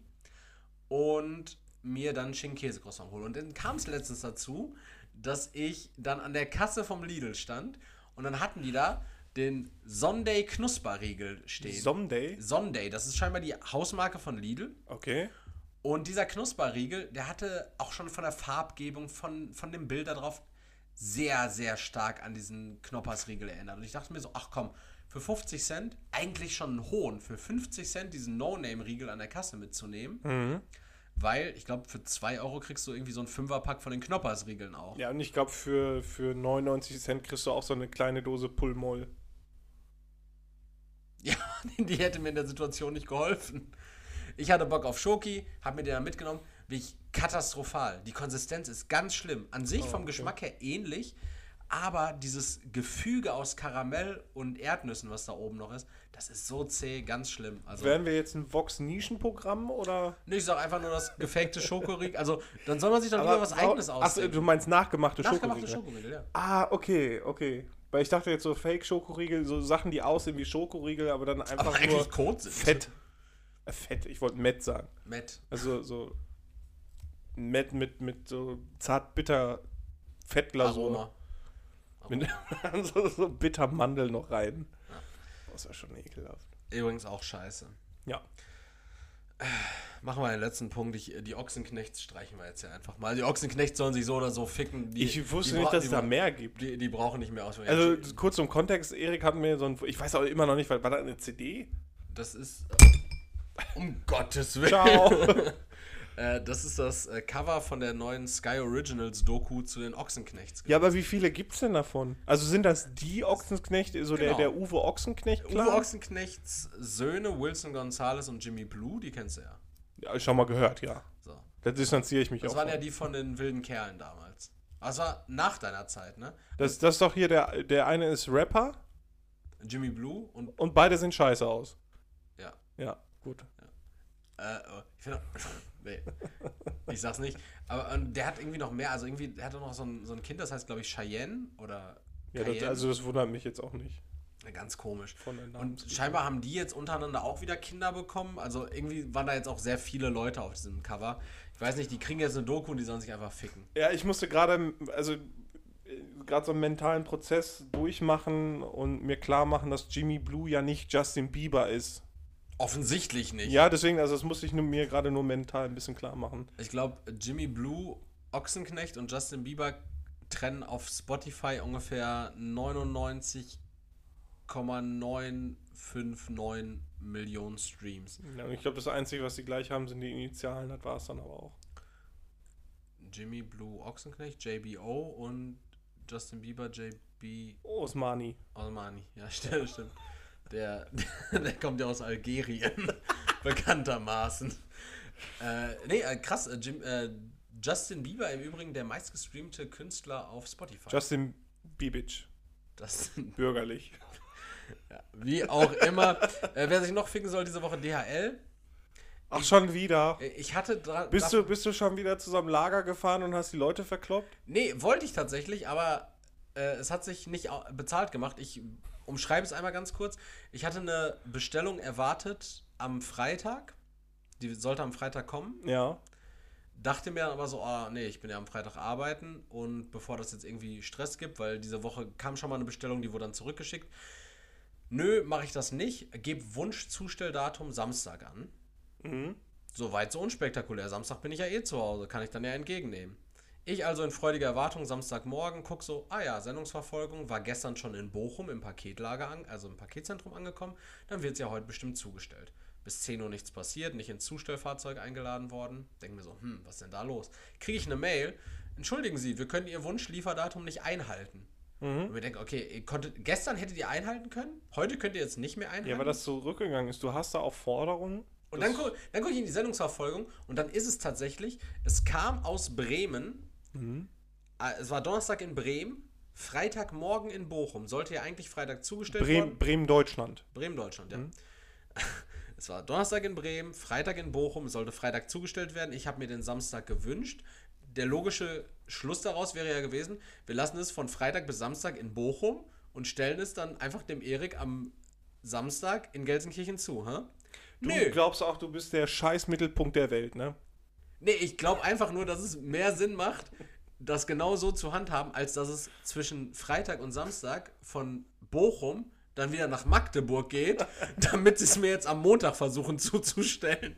und mir dann Schinken-Käse-Croissant hole. Und dann kam es letztens dazu, dass ich dann an der Kasse vom Lidl stand und dann hatten die da den Sunday Knusperriegel stehen. Someday? Sunday, das ist scheinbar die Hausmarke von Lidl. Okay. Und dieser Knusperriegel, der hatte auch schon von der Farbgebung, von, von dem Bild da drauf sehr, sehr stark an diesen Knoppersriegel erinnert. Und ich dachte mir so, ach komm, für 50 Cent eigentlich schon einen hohen, für 50 Cent diesen No-Name-Riegel an der Kasse mitzunehmen. Mhm. Weil, ich glaube, für 2 Euro kriegst du irgendwie so einen Fünferpack von den Knoppersriegeln auch. Ja, und ich glaube, für, für 99 Cent kriegst du auch so eine kleine Dose Pullmoll. Ja, die hätte mir in der Situation nicht geholfen. Ich hatte Bock auf Schoki, hab mir den dann mitgenommen. Wirklich katastrophal. Die Konsistenz ist ganz schlimm. An sich Oh, vom okay. Geschmack her ähnlich, aber dieses Gefüge aus Karamell und Erdnüssen, was da oben noch ist, das ist so zäh, ganz schlimm. Also, Wären wir jetzt ein Vox-Nischenprogramm oder? nee, ich sag einfach nur das gefakte Schokoriegel. Also, dann soll man sich doch lieber was Eigenes Achso, ausdenken. du meinst nachgemachte, Nachgemachte Schokoriegel? Schokoriegel, ja. Ah, okay, okay. Weil ich dachte jetzt so Fake-Schokoriegel, so Sachen, die aussehen wie Schokoriegel, aber dann einfach Aber nur eigentlich Kot sind. Fett. Äh, Fett, ich wollte Met sagen. Matt. Also so Met mit, mit so zart-bitter Fettglasur. Aroma. Mit so, so bitter Mandel noch rein. Das ist ja schon ekelhaft. Übrigens auch scheiße. Ja. Machen wir den letzten Punkt. Ich, die Ochsenknechts streichen wir jetzt ja einfach mal. Die Ochsenknechts sollen sich so oder so ficken. Die, Ich wusste nicht, dass es da mehr gibt. Die, die brauchen nicht mehr aus. Also kurz zum Kontext, Erik hat mir so ein, ich weiß auch immer noch nicht, weil war das eine CD? das ist. Um Gottes Willen. Ciao. Äh, das ist das äh, Cover von der neuen Sky Originals Doku zu den Ochsenknechts. ja, aber wie viele gibt's denn davon? Also sind das die Ochsenknechte, so der, Genau. der Uwe Ochsenknecht? Uwe Ochsenknechts Söhne, Wilson Gonzalez und Jimmy Blue, die kennst du ja. Ja, schon mal gehört, ja. So. Da distanziere ich mich Das auch. waren ja von. die von den wilden Kerlen damals. Das war nach deiner Zeit, ne? Das, das ist doch hier, der, der eine ist Rapper Jimmy Blue und und beide sehen scheiße aus. ja. Ja, gut. Äh, ich finde. nee. Ich sag's nicht. Aber der hat irgendwie noch mehr. Also irgendwie, der hat auch noch so ein, so ein Kind, das heißt, glaube ich, Cheyenne oder. Ja, das, also das wundert mich jetzt auch nicht. Ganz komisch. Und scheinbar haben die jetzt untereinander auch wieder Kinder bekommen. Also irgendwie waren da jetzt auch sehr viele Leute auf diesem Cover. Ich weiß nicht, die kriegen jetzt eine Doku und die sollen sich einfach ficken. Ja, ich musste gerade, also gerade so einen mentalen Prozess durchmachen und mir klar machen, dass Jimmy Blue ja nicht Justin Bieber ist. Offensichtlich nicht. Ja, deswegen, also das musste ich nur, mir gerade nur mental ein bisschen klar machen. Ich glaube, Jimmy Blue, Ochsenknecht und Justin Bieber trennen auf Spotify ungefähr 99,959 Millionen Streams. Ja, und ich glaube, das Einzige, was sie gleich haben, sind die Initialen, das war es dann aber auch. Jimmy Blue Ochsenknecht, JBO und Justin Bieber, JB Osmani. Almani. Ja, stimmt, stimmt. Der, der kommt ja aus Algerien, bekanntermaßen. Äh, nee, äh, krass. Äh, Jim, äh, Justin Bieber im Übrigen der meistgestreamte Künstler auf Spotify. Justin Bibic. das, Bürgerlich. ja, wie auch immer. Äh, wer sich noch ficken soll, diese Woche DHL. Ach, schon wieder. Äh, Ich hatte dra- Bist du, bist du schon wieder zu so einem Lager gefahren und hast die Leute verkloppt? Nee, wollte ich tatsächlich, aber äh, es hat sich nicht bezahlt gemacht. Ich umschreibe es einmal ganz kurz. Ich hatte eine Bestellung erwartet am Freitag. Die sollte am Freitag kommen. Ja. Dachte mir dann aber so, ah, nee, ich bin ja am Freitag arbeiten und bevor das jetzt irgendwie Stress gibt, weil diese Woche kam schon mal eine Bestellung, die wurde dann zurückgeschickt. Nö, mache ich das nicht. Gebe Wunschzustelldatum Samstag an. Mhm. Soweit so unspektakulär. Samstag bin ich ja eh zu Hause, kann ich dann ja entgegennehmen. Ich also in freudiger Erwartung Samstagmorgen guck so, ah ja, Sendungsverfolgung war gestern schon in Bochum im Paketlager, an, also im Paketzentrum angekommen, dann wird es ja heute bestimmt zugestellt. Bis 10 Uhr nichts passiert, nicht ins Zustellfahrzeug eingeladen worden. Denke mir so, hm, was ist denn da los? Kriege ich eine Mail, entschuldigen Sie, wir können Ihr Wunschlieferdatum nicht einhalten. Und wir denken, okay, ihr konntet, gestern hättet ihr einhalten können, heute könnt ihr jetzt nicht mehr einhalten. Ja, weil das zurückgegangen ist. Du hast da auch Forderungen. Und dann, gu dann gucke ich in die Sendungsverfolgung und dann ist es tatsächlich, es kam aus Bremen, äh, es war Donnerstag in Bremen, Freitagmorgen in Bochum, sollte ja eigentlich Freitag zugestellt Bremen, worden. Bremen, Deutschland. Bremen, Deutschland, ja. Es war Donnerstag in Bremen, Freitag in Bochum, sollte Freitag zugestellt werden. Ich habe mir den Samstag gewünscht. Der logische Schluss daraus wäre ja gewesen, wir lassen es von Freitag bis Samstag in Bochum und stellen es dann einfach dem Erik am Samstag in Gelsenkirchen zu, hä? Du glaubst auch, du bist der Scheißmittelpunkt der Welt, ne? Nee, ich glaube einfach nur, dass es mehr Sinn macht, das genau so zu handhaben, als dass es zwischen Freitag und Samstag von Bochum dann wieder nach Magdeburg geht, damit sie es mir jetzt am Montag versuchen zuzustellen.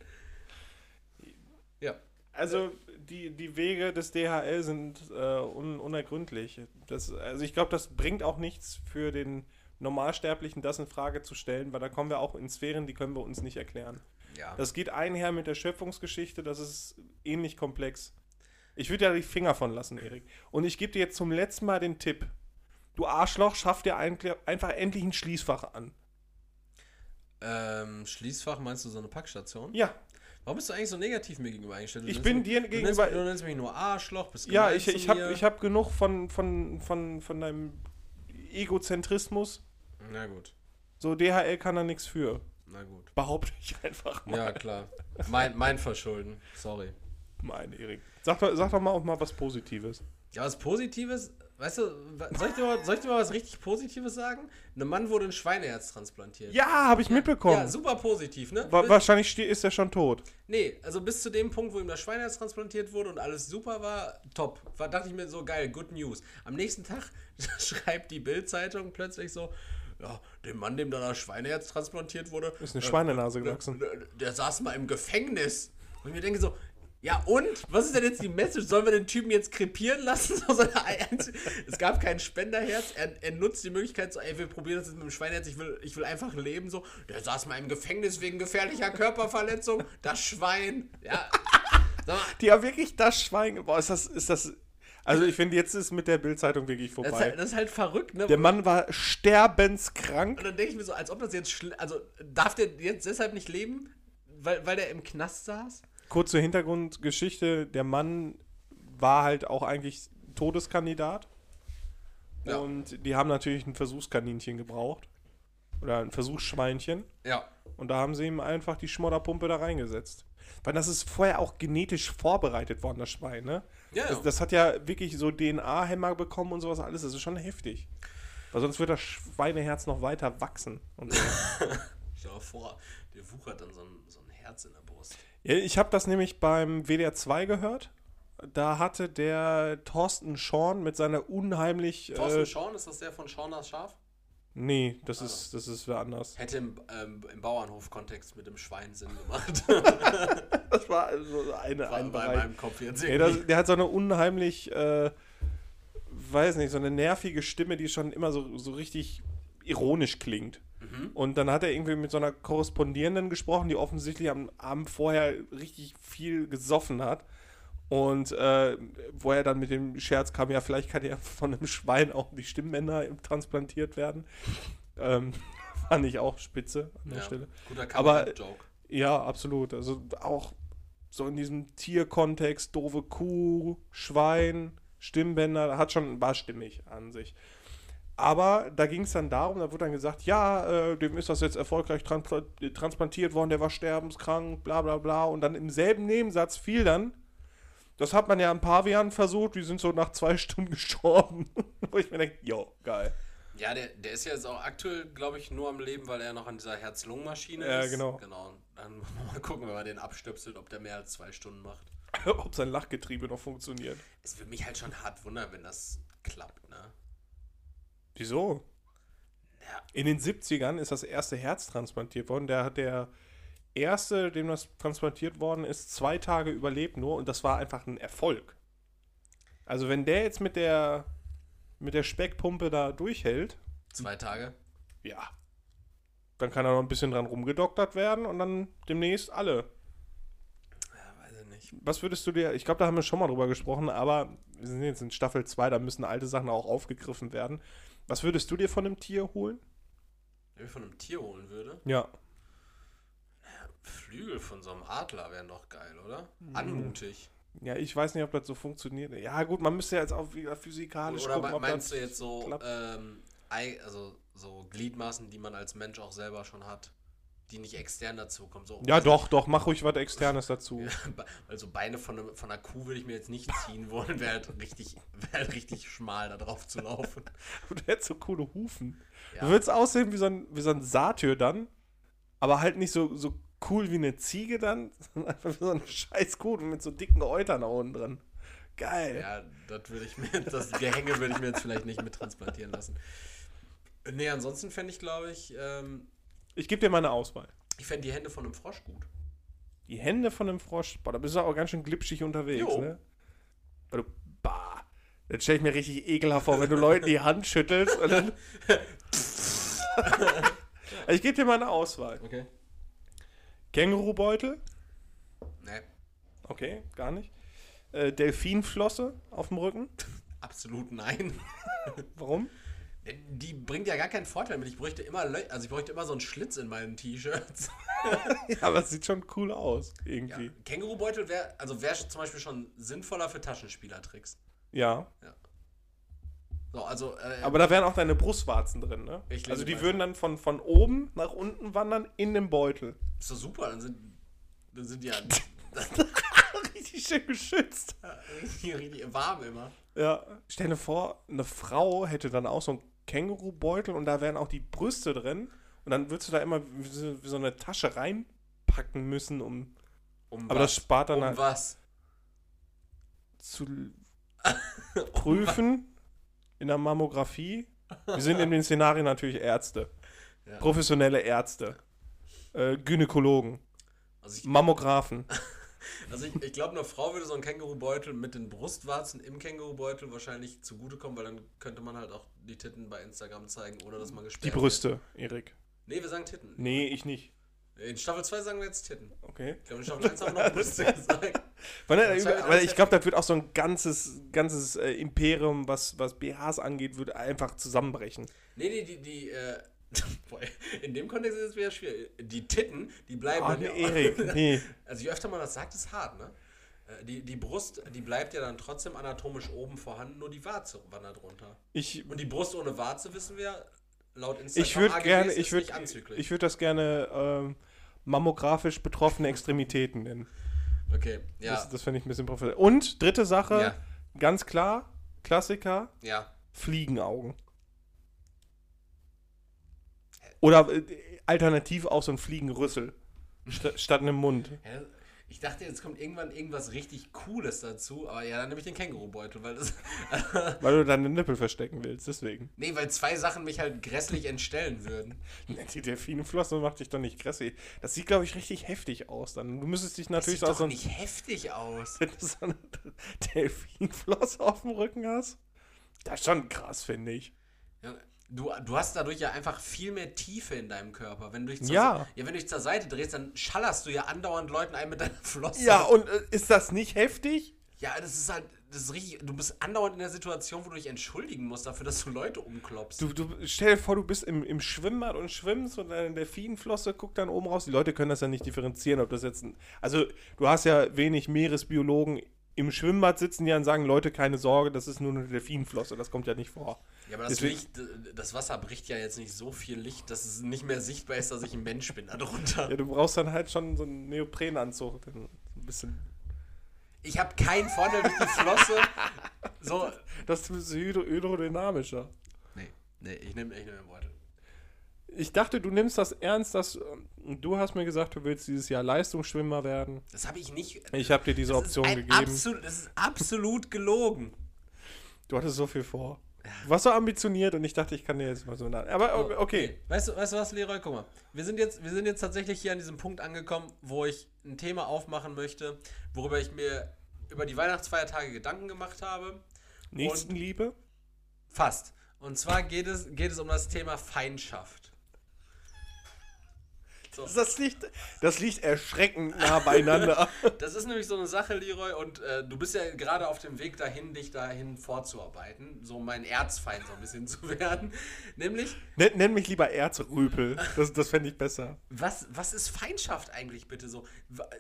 Ja. Also die, die Wege des DHL sind äh, un, unergründlich. Das, also ich glaube, das bringt auch nichts für den Normalsterblichen, das in Frage zu stellen, weil da kommen wir auch in Sphären, die können wir uns nicht erklären. Ja. Das geht einher mit der Schöpfungsgeschichte, das ist ähnlich komplex. Ich würde da die Finger von lassen, Erik. Und ich gebe dir jetzt zum letzten Mal den Tipp. Du Arschloch, schaff dir ein, einfach endlich ein Schließfach an. ähm, Schließfach meinst du so eine Packstation? Ja, Warum bist du eigentlich so negativ mir gegenüber eingestellt? Du Ich bin dir gegenüber- Nennst, du nennst mich nur Arschloch, bist ja ich, ich habe hab genug von, von, von, von deinem Egozentrismus. Na gut, So, DHL kann da nichts für. Na gut. Behaupte ich einfach mal. Ja, klar. Mein, mein Verschulden, sorry. Mein Erik. Sag doch, sag doch mal auch mal was Positives. Ja, was Positives, weißt du, soll ich, dir mal, soll ich dir mal was richtig Positives sagen? Ein Mann wurde ein Schweineherz transplantiert. Ja, habe ich mitbekommen. Ja, super positiv, ne? Wa wahrscheinlich ist er schon tot. Nee, also bis zu dem Punkt, wo ihm das Schweineherz transplantiert wurde und alles super war, top. War, dachte ich mir so, geil, good news. Am nächsten Tag schreibt die Bild-Zeitung plötzlich so, ja, dem Mann, dem da das Schweineherz transplantiert wurde, Ist eine Schweinenase der, gewachsen. der, der saß mal im Gefängnis. Und ich mir denke so, ja und? Was ist denn jetzt die Message? Sollen wir den Typen jetzt krepieren lassen? Es gab kein Spenderherz. Er, er nutzt die Möglichkeit so, ey, wir probieren das jetzt mit dem Schweineherz. Ich will, ich will einfach leben. So, der saß mal im Gefängnis wegen gefährlicher Körperverletzung. Das Schwein. Ja. Mal, Die haben wirklich das Schwein. Boah, ist das, ist das. Also ich finde, jetzt ist mit der Bildzeitung wirklich das, ist vorbei. halt, das ist halt verrückt, ne? Der Mann war sterbenskrank. Und dann denke ich mir so, als ob das jetzt Also, darf der jetzt deshalb nicht leben? Weil, weil der im Knast saß? Kurze Hintergrundgeschichte: Der Mann war halt auch eigentlich Todeskandidat. Ja. Und die haben natürlich ein Versuchskaninchen gebraucht. Oder ein Versuchsschweinchen. Ja. Und da haben sie ihm einfach die Schmodderpumpe da reingesetzt. Weil das ist vorher auch genetisch vorbereitet worden, das Schwein, ne? Ja. Das, das hat ja wirklich so DNA-Hämmer bekommen und sowas alles. Das ist schon heftig. Weil sonst wird das Schweineherz noch weiter wachsen. Und so. Stell dir vor, der wuchert dann so ein, so ein Herz in der Brust. ja, ich habe das nämlich beim WDR 2 gehört. Da hatte der Thorsten Schorn mit seiner unheimlich. Thorsten Äh, Schorn, ist das der von Schorn das Schaf? Nee, das ist, das ist wer anders. Hätte im, ähm, im Bauernhof-Kontext mit dem Schwein Sinn gemacht. Das war also eine, War ein bei Bereich. meinem Kopf jetzt irgendwie. das, der hat so eine unheimlich, äh, weiß nicht, so eine nervige Stimme, die schon immer so, so richtig ironisch klingt. Mhm. Und dann hat er irgendwie mit so einer Korrespondierenden gesprochen, die offensichtlich am Abend vorher richtig viel gesoffen hat. Und äh, wo er dann mit dem Scherz kam, ja, vielleicht kann ja von einem Schwein auch die Stimmbänder transplantiert werden. Ähm, fand ich auch spitze an der Ja, Stelle. Guter Aber- Kabarett-Joke. Ja, absolut. Also auch so in diesem Tierkontext, doofe Kuh, Schwein, Stimmbänder, hat schon, war stimmig an sich. Aber da ging es dann darum, da wurde dann gesagt, ja, äh, dem ist das jetzt erfolgreich transpla transplantiert worden, der war sterbenskrank, bla bla bla. Und dann im selben Nebensatz fiel dann, das hat man ja in Pavian versucht, die sind so nach zwei Stunden gestorben. Wo ich mir denke, jo, geil. Ja, der, der ist ja jetzt auch aktuell, glaube ich, nur am Leben, weil er noch an dieser Herz-Lungen-Maschine Ja, ist. genau. Genau. Dann mal gucken, wenn man den abstöpselt, ob der mehr als zwei Stunden macht. Ob sein Lachgetriebe noch funktioniert. Es würde mich halt schon hart wundern, wenn das klappt, ne? Wieso? Ja, In den 70ern ist das erste Herz transplantiert worden. Der hat der erste, dem das transplantiert worden ist, zwei Tage überlebt nur und das war einfach ein Erfolg. Also wenn der jetzt mit der mit der Speckpumpe da durchhält, zwei Tage. ja, dann kann er noch ein bisschen dran rumgedoktert werden und dann demnächst alle. Ja, weiß ich nicht. Was würdest du dir, ich glaube, da haben wir schon mal drüber gesprochen, aber wir sind jetzt in Staffel 2, da müssen alte Sachen auch aufgegriffen werden. Was würdest du dir von einem Tier holen? Wenn ich von einem Tier holen würde, Ja. Flügel von so einem Adler wären doch geil, oder? Mhm. Anmutig. Ja, ich weiß nicht, ob das so funktioniert. Ja, gut, man müsste ja jetzt auch wieder physikalisch Oder gucken, ob meinst du jetzt so, ähm, also so Gliedmaßen, die man als Mensch auch selber schon hat, die nicht extern dazukommen? So, Ja, doch, doch, mach ruhig was Externes dazu. Also Beine von, einem, von einer Kuh würde ich mir jetzt nicht ziehen wollen, wäre halt richtig, wäre halt richtig schmal, da drauf zu laufen. Du hättest so coole Hufen. Ja. Du würdest aussehen wie so ein, wie so ein Satyr dann, aber halt nicht so, so cool wie eine Ziege dann, sondern einfach wie so ein scheiß Kuh mit so dicken Eutern da unten drin. Geil. Ja, das würde ich mir, das Gehänge würde ich mir jetzt vielleicht nicht mit transplantieren lassen. Nee, ansonsten fände ich, glaube ich, ähm, Ich gebe dir mal eine Auswahl. ich fände die Hände von einem Frosch gut. die Hände von einem Frosch, boah, da bist du auch ganz schön glitschig unterwegs, Jo. ne? Weil du, bah, das stelle ich mir richtig ekelhaft vor, wenn du Leuten die Hand schüttelst und dann. also ich gebe dir mal eine Auswahl. Okay. Kängurubeutel, Nee, okay, gar nicht. Äh, Delfinflosse auf dem Rücken, absolut nein. warum? Die bringt ja gar keinen Vorteil mit. Ich bräuchte immer Lö also ich bräuchte immer so einen Schlitz in meinen T-Shirts. Ja, aber es sieht schon cool aus, Ja. irgendwie. Kängurubeutel wäre, also wäre zum Beispiel schon sinnvoller für Taschenspielertricks. Ja. So, also, äh, Aber da wären auch deine Brustwarzen drin, ne? Also die würden dann von, von oben nach unten wandern in den Beutel. ist doch super, dann sind, dann sind die ja Richtig schön geschützt. richtig, richtig warm immer. Ja. Stell dir vor, eine Frau hätte dann auch so einen Kängurubeutel und da wären auch die Brüste drin. Und dann würdest du da immer wie so, wie so eine Tasche reinpacken müssen, um. Um Aber das spart dann um halt was? zu prüfen in der Mammographie. Wir sind in den Szenarien natürlich Ärzte. Ja. Professionelle Ärzte. Äh, Gynäkologen. Also ich, Mammografen. also ich, ich glaube, einer Frau würde so ein Kängurubeutel mit den Brustwarzen im Kängurubeutel wahrscheinlich zugutekommen, weil dann könnte man halt auch die Titten bei Instagram zeigen, ohne dass man gesperrt Die Brüste, Erik. Wird. Nee, wir sagen Titten. Nee, ich nicht. In Staffel 2 sagen wir jetzt Titten. Okay. Ich glaube, in Staffel 1 haben wir noch Brüste gesagt. Weil, Das wär- weil ich glaube, da wird auch so ein ganzes, ganzes äh, Imperium, was, was BHs angeht, würde einfach zusammenbrechen. Nee, nee, die, die, äh, in dem Kontext ist es wieder schwierig. Die Titten, die bleiben Oh, nee, ja auch- Erik, nee. Also je öfter man das sagt, ist hart, ne? Äh, Die, die Brust, die bleibt ja dann trotzdem anatomisch oben vorhanden, nur die Warze wandert runter. Ich, Und die Brust ohne Warze, wissen wir, laut Instagram ich würde AGBs gerne, ist ich würde, nicht anzüglich. ich würde das gerne ähm, mammografisch betroffene Extremitäten nennen. okay, ja. Das, das finde ich ein bisschen professionell. Und dritte Sache, Ja. ganz klar, Klassiker, ja. Fliegenaugen. Oder äh, alternativ auch so ein Fliegenrüssel. St statt einem Mund. Ich dachte, jetzt kommt irgendwann irgendwas richtig Cooles dazu, aber ja, dann nehme ich den Kängurubeutel, weil das. Weil du deine Nippel verstecken willst, deswegen. nee, weil zwei Sachen mich halt grässlich entstellen würden. Die Delfinenflosse macht dich doch nicht grässig. Das sieht, glaube ich, richtig heftig aus dann. Du müsstest dich Das natürlich sieht auch doch so, nicht heftig aus. wenn du so eine Delfinenflosse auf dem Rücken hast. Das ist schon krass, finde ich. Ja, du, du hast dadurch ja einfach viel mehr Tiefe in deinem Körper. Wenn du dich zur, Ja. ja, wenn du dich zur Seite drehst, dann schallerst du ja andauernd Leuten ein mit deiner Flosse. Ja, und äh, ist das nicht heftig? Ja, das ist halt, das ist richtig, du bist andauernd in der Situation, wo du dich entschuldigen musst dafür, dass du Leute umklopfst. Du, du stell dir vor, du bist im, im Schwimmbad und schwimmst und deine Delfinenflosse guckt dann oben raus. Die Leute können das ja nicht differenzieren, ob das jetzt ein. Also, du hast ja wenig Meeresbiologen im Schwimmbad sitzen, die dann sagen: Leute, keine Sorge, das ist nur eine Delfinenflosse. Das kommt ja nicht vor. ja, aber das, deswegen- Licht, das Wasser bricht ja jetzt nicht so viel Licht, dass es nicht mehr sichtbar ist, dass ich ein Mensch bin darunter. Ja, du brauchst dann halt schon so einen Neoprenanzug. Ein bisschen. Ich habe keinen Vorteil durch die Flosse. So. Das ist hydro hydrodynamischer. Nee, nee, ich nehme ich nehm den Beutel. Ich dachte, du nimmst das ernst, dass ähm, du hast mir gesagt, du willst dieses Jahr Leistungsschwimmer werden. Das habe ich nicht. Ich habe dir diese Option gegeben. Absolut, das ist absolut gelogen. Du hattest so viel vor. Du warst so ambitioniert und ich dachte, ich kann dir jetzt mal so nah. Aber o- okay. Weißt du, weißt du was, Leroy? Guck mal. Wir sind, jetzt, wir sind jetzt tatsächlich hier an diesem Punkt angekommen, wo ich ein Thema aufmachen möchte, worüber ich mir über die Weihnachtsfeiertage Gedanken gemacht habe. Nächstenliebe? Fast. Und zwar geht es, geht es um das Thema Feindschaft. So. Das liegt, das liegt erschreckend nah beieinander. Das ist nämlich so eine Sache, Leroy, und äh, du bist ja gerade auf dem Weg dahin, dich dahin vorzuarbeiten, so mein Erzfeind so ein bisschen zu werden. Nämlich, nenn, nenn mich lieber Erzrüpel. Das, das fände ich besser. was, was ist Feindschaft eigentlich bitte so?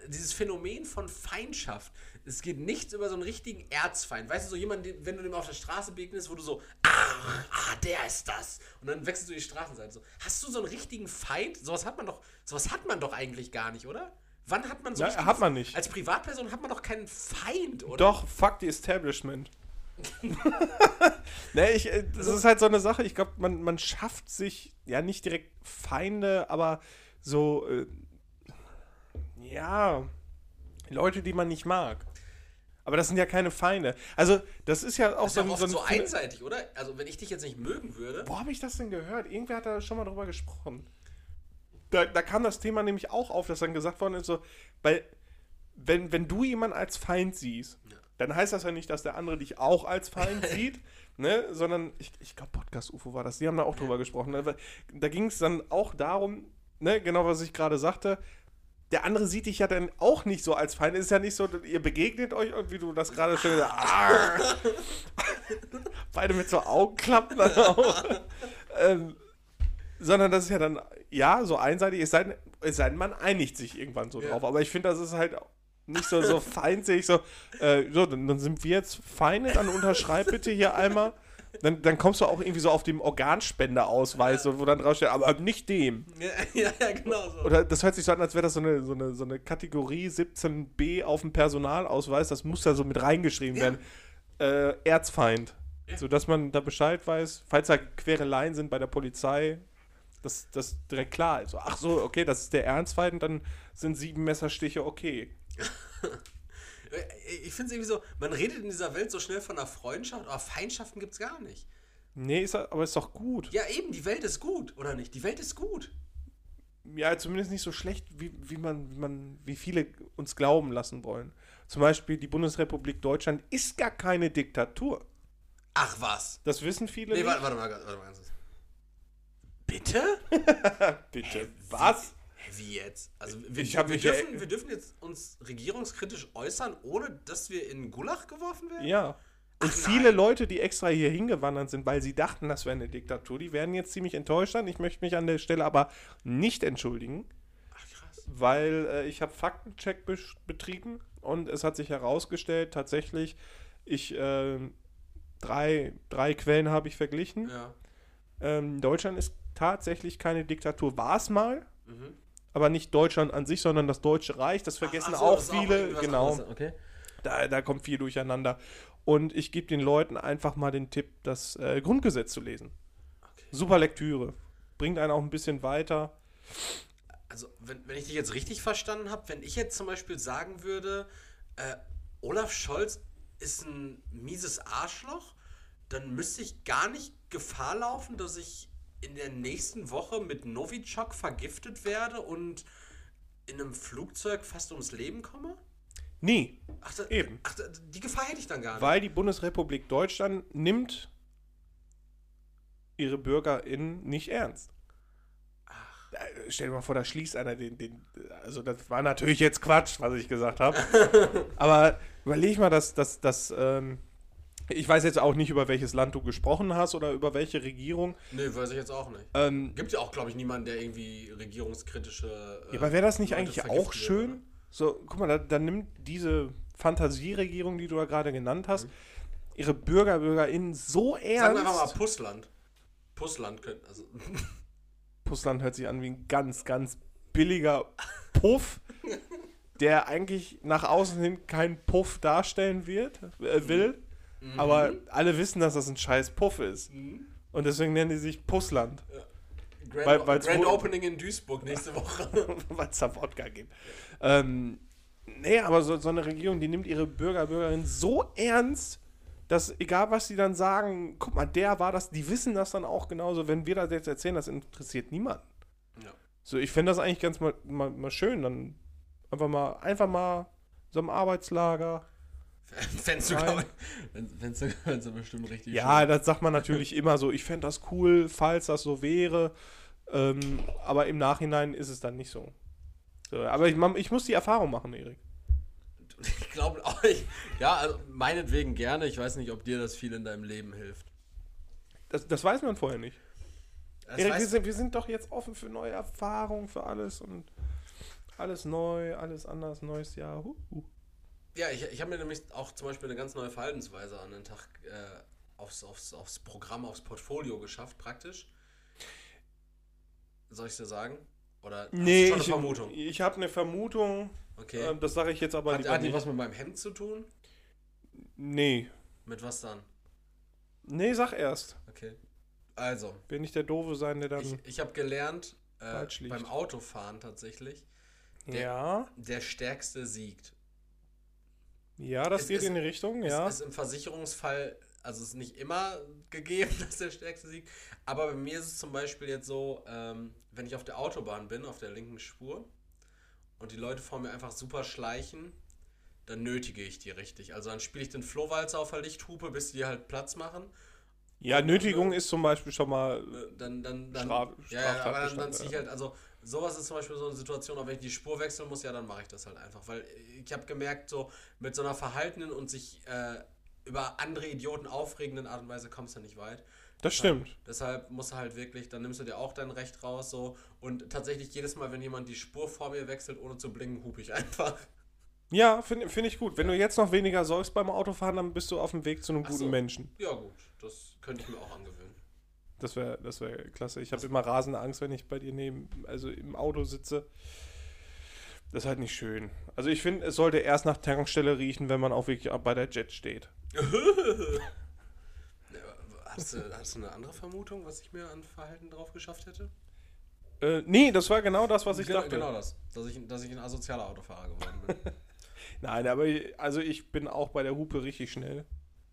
Dieses Phänomen von Feindschaft. Es geht nichts über so einen richtigen Erzfeind. Weißt du, so jemand, wenn du dem auf der Straße begegnest, wo du so, ah, ah, der ist das. Und dann wechselst du die Straßenseite. So, hast du so einen richtigen Feind? Sowas hat man doch, sowas hat man doch eigentlich gar nicht, oder? Wann hat man so Ja, hat man nicht. Als Privatperson hat man doch keinen Feind, oder? Doch, fuck the Establishment. ne, ich, äh, das ist halt so eine Sache, ich glaube, man, man schafft sich ja nicht direkt Feinde, aber so, äh, ja, Leute, die man nicht mag. Aber das sind ja keine Feinde. Also, das ist ja auch Das ist ja so, ein- so, so ein. einseitig, oder? Also, wenn ich dich jetzt nicht mögen würde. Wo habe ich das denn gehört? Irgendwer hat da schon mal drüber gesprochen. Da, da kam das Thema nämlich auch auf, dass dann gesagt worden ist, so, weil wenn, wenn du jemanden als Feind siehst, Ja. dann heißt das ja nicht, dass der andere dich auch als Feind sieht, ne? sondern ich, ich glaube, Podcast UFO war das, die haben da auch drüber gesprochen. Weil Da ging es dann auch darum, ne? genau was ich gerade sagte, der andere sieht dich ja dann auch nicht so als Feind. Es ist ja nicht so, ihr begegnet euch und wie du das gerade schon gesagt hast. Beide mit so Augenklappen dann auch. ähm, sondern das ist ja dann, ja, so einseitig, es sei, denn, es sei denn, man einigt sich irgendwann so Ja. drauf. Aber ich finde, das ist halt nicht so, so feindselig, so, äh, so dann, dann sind wir jetzt Feinde, dann unterschreib bitte hier einmal. Dann, dann kommst du auch irgendwie so auf dem Organspenderausweis, so, wo dann draufsteht, aber nicht dem. Ja, ja, ja, genau so. Oder das hört sich so an, als wäre das so eine, so, eine, so eine Kategorie 17b auf dem Personalausweis. Das muss da so mit reingeschrieben Ja. werden. Äh, Erzfeind. Ja. So dass man da Bescheid weiß, falls da Quereleien sind bei der Polizei, dass das direkt klar ist. Ach so, okay, das ist der Ernstfeind, dann sind sieben Messerstiche okay. Ich finde es irgendwie so, man redet in dieser Welt so schnell von einer Freundschaft, aber Feindschaften gibt es gar nicht. Nee, ist, aber ist doch gut. Ja, eben, die Welt ist gut, oder nicht? Die Welt ist gut. Ja, zumindest nicht so schlecht, wie, wie, man, wie, man, wie viele uns glauben lassen wollen. Zum Beispiel die Bundesrepublik Deutschland ist gar keine Diktatur. Ach was. Das wissen viele Nee, nicht. warte, warte mal, warte mal ganz kurz. Bitte? Bitte. Was? Wie jetzt? Also wir, wir, mich dürfen, ja- wir dürfen jetzt uns regierungskritisch äußern, ohne dass wir in Gulag geworfen werden? Ja. Und Ach, viele nein. Leute, die extra hier hingewandert sind, weil sie dachten, das wäre eine Diktatur, die werden jetzt ziemlich enttäuscht sein. Ich möchte mich an der Stelle aber nicht entschuldigen, Ach krass. weil äh, ich habe Faktencheck betrieben und es hat sich herausgestellt, tatsächlich, ich äh, drei, drei Quellen habe ich verglichen. Ja. Ähm, Deutschland ist tatsächlich keine Diktatur. War es mal, Mhm. Aber nicht Deutschland an sich, sondern das Deutsche Reich. Das vergessen Ach so, auch viele. irgendwas genau. Okay. Da, da kommt viel durcheinander. Und ich gebe den Leuten einfach mal den Tipp, das äh, Grundgesetz zu lesen. okay. Super Lektüre. Bringt einen auch ein bisschen weiter. Also, wenn, wenn ich dich jetzt richtig verstanden habe, wenn ich jetzt zum Beispiel sagen würde, äh, Olaf Scholz ist ein mieses Arschloch, dann müsste ich gar nicht Gefahr laufen, dass ich in der nächsten Woche mit Novichok vergiftet werde und in einem Flugzeug fast ums Leben komme? Nie. Ach, da, Eben. Ach, da, die Gefahr hätte ich dann gar nicht. Weil die Bundesrepublik Deutschland nimmt ihre BürgerInnen nicht ernst. Äh, Stell dir mal vor, da schließt einer den, den. Also, das war natürlich jetzt Quatsch, was ich gesagt habe. Aber überleg mal, dass. dass, dass ähm, ich weiß jetzt auch nicht, über welches Land du gesprochen hast oder über welche Regierung. nee, weiß ich jetzt auch nicht. Ähm, Gibt ja auch, glaube ich, niemanden, der irgendwie regierungskritische. Äh, Ja, aber wäre das nicht Leute eigentlich auch schön? So, guck mal, da, da nimmt diese Fantasieregierung, die du da gerade genannt hast, ihre Bürger, BürgerInnen so Sagen wir einfach mal ernst. Pussland. Pussland könnte, also. Pussland hört sich an wie ein ganz, ganz billiger Puff, der eigentlich nach außen hin keinen Puff darstellen wird, äh, will. Aber alle wissen, dass das ein scheiß Puff ist. Und deswegen nennen die sich Pussland, Grand, Weil- weil's Grand Opening in Duisburg nächste Woche. weil es da Wodka gibt. Ähm, nee, aber so, so eine Regierung, die nimmt ihre Bürger, Bürgerinnen so ernst, dass egal was sie dann sagen, guck mal, der war das, die wissen das dann auch genauso. Wenn wir das jetzt erzählen, das interessiert niemanden. ja. So, ich fände das eigentlich ganz mal, mal, mal schön, dann einfach mal, einfach mal so im Arbeitslager. Fändest du, ich, fändest du, bestimmt richtig Ja, das sagt man natürlich immer so. Ich fände das cool, falls das so wäre. Ähm, aber im Nachhinein ist es dann nicht so. so aber ich, man, ich muss die Erfahrung machen, Erik. Ich glaube auch, ich, ja, also meinetwegen gerne. Ich weiß nicht, ob dir das viel in deinem Leben hilft. Das, das weiß man vorher nicht. Das Erik, wir sind, wir sind doch jetzt offen für neue Erfahrungen, für alles und alles neu, alles anders, neues Jahr. Huh, huh. Ja, ich, ich habe mir nämlich auch zum Beispiel eine ganz neue Verhaltensweise an den Tag äh, aufs, aufs, aufs Programm, aufs Portfolio geschafft, praktisch. Soll ich dir sagen? Oder Nee, du schon eine ich, Vermutung? ich habe eine Vermutung. Okay. Ähm, das sage ich jetzt aber hat, lieber hat die was mit meinem Hemd zu tun? Nee. Mit was dann? Nee, sag erst. Okay. Also, Will nicht der Doofe sein, der dann. ich, ich habe gelernt, äh, beim Autofahren tatsächlich, ja. der Stärkste siegt. Ja, das Es geht ist- in die Richtung, ja. Es ist im Versicherungsfall, also es ist nicht immer gegeben, dass der Stärkste siegt, aber bei mir ist es zum Beispiel jetzt so, ähm, wenn ich auf der Autobahn bin, auf der linken Spur, und die Leute vor mir einfach super schleichen, dann nötige ich die richtig. Also dann spiele ich den Flohwalzer auf der Lichthupe, bis die halt Platz machen. Ja, Nötigung ist zum Beispiel schon mal. Äh, Dann, dann, dann, Straf- ja, ja, aber dann, dann ziehe ich halt, also sowas ist zum Beispiel so eine Situation, auch wenn ich die Spur wechseln muss, ja, dann mache ich das halt einfach. Weil ich habe gemerkt, so mit so einer verhaltenen und sich äh, über andere Idioten aufregenden Art und Weise kommst du nicht weit. Das stimmt. Deshalb musst du halt wirklich, dann nimmst du dir auch dein Recht raus, so. Und tatsächlich jedes Mal, wenn jemand die Spur vor mir wechselt, ohne zu blinken, hupe ich einfach. Ja, finde find ich gut. Wenn du jetzt noch weniger säufst beim Autofahren, dann bist du auf dem Weg zu einem Ach guten so. Menschen. Ja, gut, das könnte ich mir auch angewöhnen. Das wäre das wär klasse. Ich habe immer rasende Angst, wenn ich bei dir neben, also im Auto sitze. Das ist halt nicht schön. Also ich finde, es sollte erst nach Tankstelle riechen, wenn man auch wirklich bei der Jet steht. Hast du, hast du eine andere Vermutung, was ich mir an Verhalten drauf geschafft hätte? Äh, nee, das war genau das, was ich Ge- dachte. Genau das. Dass ich, dass ich ein asozialer Autofahrer geworden bin. Nein, aber ich, also ich bin auch bei der Hupe richtig schnell.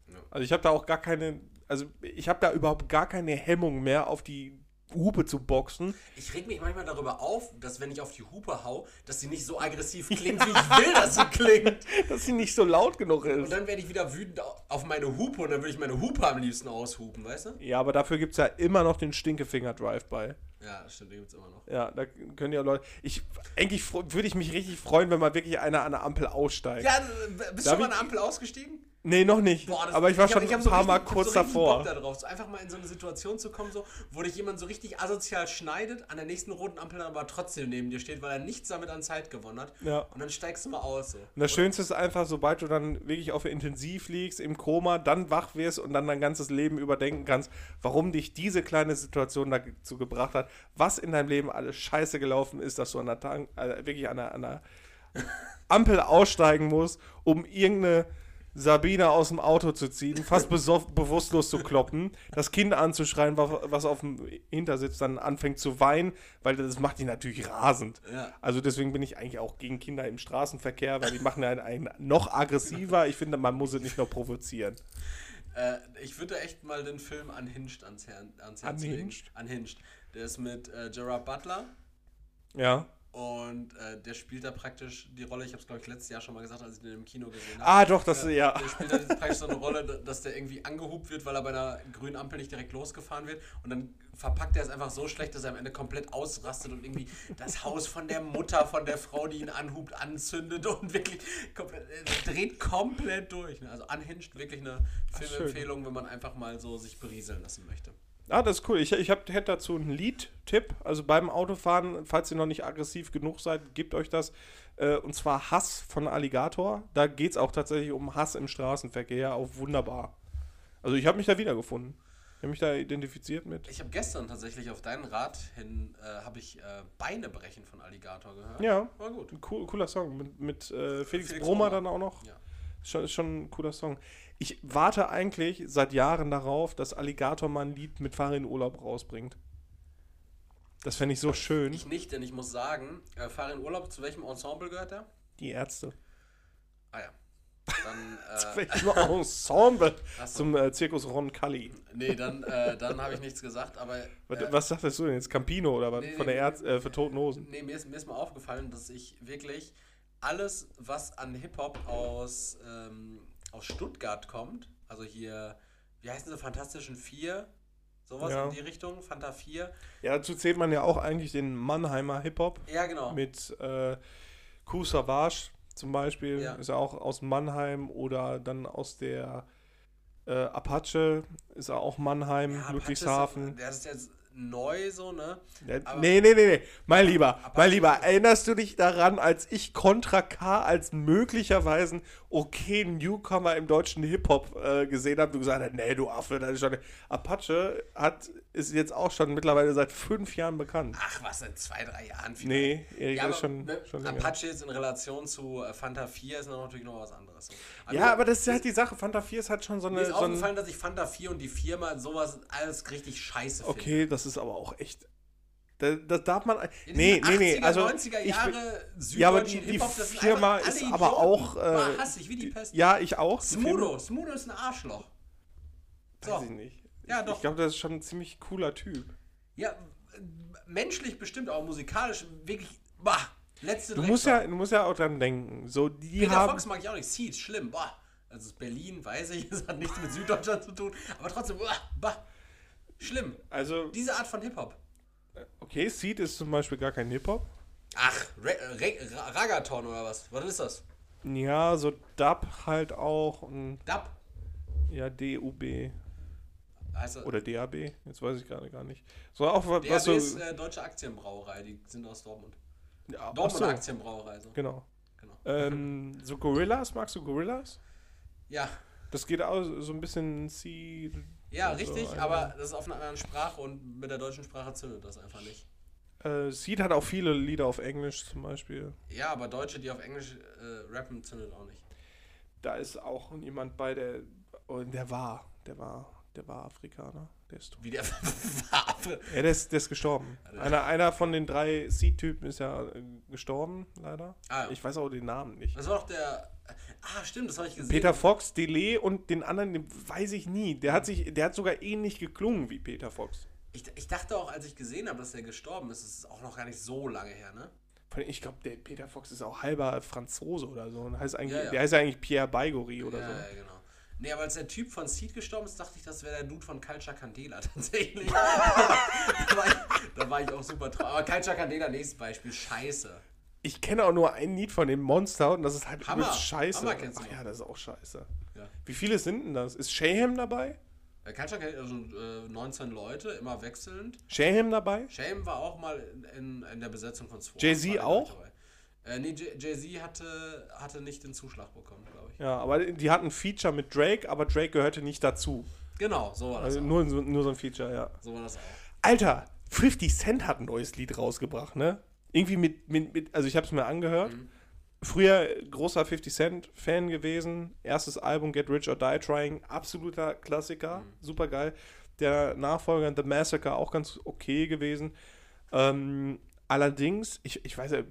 Ja. Also ich habe da auch gar keine, also ich habe da überhaupt gar keine Hemmung mehr, auf die Hupe zu boxen. Ich reg mich manchmal darüber auf, dass wenn ich auf die Hupe hau, dass sie nicht so aggressiv klingt, wie ich will, dass sie klingt. Dass sie nicht so laut genug Und ist. dann werde ich wieder wütend au- auf meine Hupe und dann würde ich meine Hupe am liebsten aushupen, weißt du? Ja, aber dafür gibt es ja immer noch den Stinkefinger-Drive-By. Ja, stimmt, den gibt's immer noch. Ja, da können ja Leute. Ich, eigentlich würde ich mich richtig freuen, wenn mal wirklich einer an der Ampel aussteigt. Ja, bist du schon mal an der Ampel ausgestiegen? Nee, noch nicht. Boah, das- aber ich war hab- schon hab ein so paar richtig- Mal ich hab kurz so richtig davor. Bock da drauf. So einfach mal in so eine Situation zu kommen, so, wo dich jemand so richtig asozial schneidet, an der nächsten roten Ampel dann aber trotzdem neben dir steht, weil er nichts damit an Zeit gewonnen hat. Ja. Und dann steigst du mal aus. So. Und das Schönste ist einfach, sobald du dann wirklich auf Intensiv liegst, im Koma, dann wach wirst und dann dein ganzes Leben überdenken kannst, warum dich diese kleine Situation dazu gebracht hat, was in deinem Leben alles scheiße gelaufen ist, dass du an der Tank, äh, wirklich an der, an der Ampel aussteigen musst, um irgendeine Sabine aus dem Auto zu ziehen, fast bewusstlos zu kloppen, das Kind anzuschreien, wa- was auf dem Hintersitz dann anfängt zu weinen, weil das macht dich natürlich rasend. Ja. Also deswegen bin ich eigentlich auch gegen Kinder im Straßenverkehr, weil die machen einen, einen noch aggressiver. Ich finde, man muss es nicht nur provozieren. Äh, ich würde echt mal den Film Unhinged ans, Her ans Herz legen. Unhinged? Unhinged. Der ist mit äh, Gerard Butler Ja. Und äh, der spielt da praktisch die Rolle, ich habe es glaube ich letztes Jahr schon mal gesagt, als ich den im Kino gesehen habe. Ah, doch, das, Äh, ja. Der spielt halt praktisch so eine Rolle, da- dass der irgendwie angehupt wird, weil er bei einer grünen Ampel nicht direkt losgefahren wird. Und dann verpackt er es einfach so schlecht, dass er am Ende komplett ausrastet und irgendwie das Haus von der Mutter, von der Frau, die ihn anhupt, anzündet und wirklich komplett, äh, dreht komplett durch. ne? Also Unhinged, wirklich eine Filmempfehlung, wenn man einfach mal so sich berieseln lassen möchte. Ah, das ist cool. Ich, ich hab, hätte dazu einen Lied-Tipp. Also beim Autofahren, falls ihr noch nicht aggressiv genug seid, gebt euch das. Äh, und zwar Hass von Alligator. Da geht es auch tatsächlich um Hass im Straßenverkehr. Auch wunderbar. Also ich habe mich da wiedergefunden. Ich habe mich da identifiziert mit. Ich habe gestern tatsächlich auf deinen Rat hin, äh, habe ich äh, Beine brechen von Alligator gehört. Ja. War gut. Cool, cooler Song. Mit, mit äh, Felix, Felix Brummer. dann auch noch. Ja. Schon, schon ein cooler Song. Ich warte eigentlich seit Jahren darauf, dass Alligator mal ein Lied mit Fahr in Urlaub rausbringt. Das fände ich so schön. Ich nicht, denn ich muss sagen, äh, fahre in Urlaub, zu welchem Ensemble gehört er? Die Ärzte. Ah ja. Dann, äh, Welches Ensemble Ach so. zum äh, Zirkus Ron Cully. nee, dann, äh, dann habe ich nichts gesagt, aber Was, äh, was sagtest du denn jetzt? Campino oder was? nee, Von der Ärzte, äh, für Toten Hosen. nee, mir, ist, mir ist mal aufgefallen, dass ich wirklich alles, was an Hip-Hop aus, ähm, aus Stuttgart kommt, also hier, wie heißen sie, Fantastischen Vier, sowas Ja. in die Richtung, Fanta 4. Ja, dazu zählt man ja auch eigentlich den Mannheimer Hip-Hop Ja, genau. mit äh, Kool Savage zum Beispiel. Ja. Ist ja auch aus Mannheim oder dann aus der äh, Apache ist er auch Mannheim, Ja, Ludwigshafen. Ist- Der ist jetzt neu so, ne? Aber- nee, nee, nee, nee. Mein Lieber, mein Lieber, erinnerst du dich daran, als ich Contra K als möglicherweise okay Newcomer im deutschen Hip-Hop äh, gesehen habe? Du gesagt hast, nee, du Affe, das ist schon. Apache hat, ist jetzt auch schon mittlerweile seit fünf Jahren bekannt. Ach, was, seit zwei, drei Jahren vielleicht? Nee, Erik Ja, ist schon, ne, schon. Apache jetzt in Relation zu äh, Fanta 4 ist natürlich noch was anderes. So. Ja, aber das ist halt die Sache. Fanta 4 ist halt schon so mir eine. ist So aufgefallen, dass ich Fanta 4 und die Firma sowas alles richtig scheiße finde. okay, das ist aber auch echt. Das, das darf man. Ja, Nee, nee, nee. 80er, Also, 90er ich, Jahre bin- ja, aber die, die Firma ist aber Idioten. auch. Äh, Boah, hasse ich wie die Pest. ja, ich auch. Smudo, Smudo ist ein Arschloch. So. Weiß ich nicht. Ja, ich, doch. Ich glaube, das ist schon ein ziemlich cooler Typ. Ja, menschlich bestimmt, aber musikalisch wirklich. Bah. Letzte Du musst, ja, du musst ja auch dran denken. So, die Peter haben. Fox mag ich auch nicht. Seed, schlimm. Boah. Also Berlin, weiß ich, es hat nichts mit Süddeutschland zu tun. Aber trotzdem, boah, bah. Schlimm. Also, Diese Art von Hip-Hop. okay, Seed ist zum Beispiel gar kein Hip-Hop. Ach, Re Re Ra- Ragaton oder was? Was ist das? Ja, so Dub halt auch. Und, Dub. ja, DUB. Heißt das? Oder DAB. Jetzt weiß ich gerade gar nicht. So auch was, was so. ist äh, Deutsche Aktienbrauerei, die sind aus Dortmund. Ja, Dortmund so, Aktienbrauerei, so. Genau. Genau. Ähm, so Gorillas, magst du Gorillas? Ja, Das geht auch so ein bisschen Seed. ja, also richtig, eine- aber das ist auf einer anderen Sprache und mit der deutschen Sprache zündet das einfach nicht. Äh, Seed hat auch viele Lieder auf Englisch zum Beispiel. Ja, aber Deutsche, die auf Englisch äh, rappen, zündet auch nicht. Da ist auch jemand bei, der. Oh, der war. Der war. Der war Afrikaner. Der ist tot. Wie der Waffe. Ja, der ist, der ist gestorben. Einer, einer von den drei Seed-Typen ist ja äh, gestorben, leider. Ah, ja. Ich weiß auch den Namen nicht. Das war doch der. Ah, stimmt, das habe ich gesehen. Peter Fox, Delay und den anderen, den weiß ich nie. Der hat sich, der hat sogar ähnlich geklungen wie Peter Fox. Ich, ich dachte auch, als ich gesehen habe, dass der gestorben ist, das ist auch noch gar nicht so lange her, ne? Ich glaube, der Peter Fox ist auch halber Franzose oder so. Und heißt eigentlich, Ja, ja. Der heißt ja eigentlich Pierre Baigory oder ja, so. ja, genau. Nee, aber als der Typ von Seed gestorben ist, dachte ich, das wäre der Dude von Culture Candela tatsächlich. da, war ich, da war ich auch super traurig. Aber Culture Candela, nächstes Beispiel, scheiße. Ich kenne auch nur ein Lied von dem Monster und das ist halt Hammer. scheiße. Hammer kennst du Ach ja, das ist auch scheiße. Ja. Wie viele sind denn das? Ist Shayham dabei? Culture Candela, also äh, 19 Leute, immer wechselnd. Shayham dabei? Shame war auch mal in, in, der Besetzung von Swarm. Jay-Z War der auch? Äh, nee, Jay- Jay-Z hatte, hatte nicht den Zuschlag bekommen, glaube ich. Ja, aber die hatten ein Feature mit Drake, aber Drake gehörte nicht dazu. Genau, so war das Also auch. nur, so- nur so ein Feature, ja. So war das auch. Alter, 50 Cent hat ein neues Lied rausgebracht, ne? Irgendwie mit, mit, mit also ich habe es mir angehört. Mhm. Früher großer 50 Cent Fan gewesen. Erstes Album Get Rich or Die Trying, absoluter Klassiker, Mhm. super geil. Der Nachfolger The Massacre auch ganz okay gewesen. Ähm, allerdings, ich, ich weiß ja,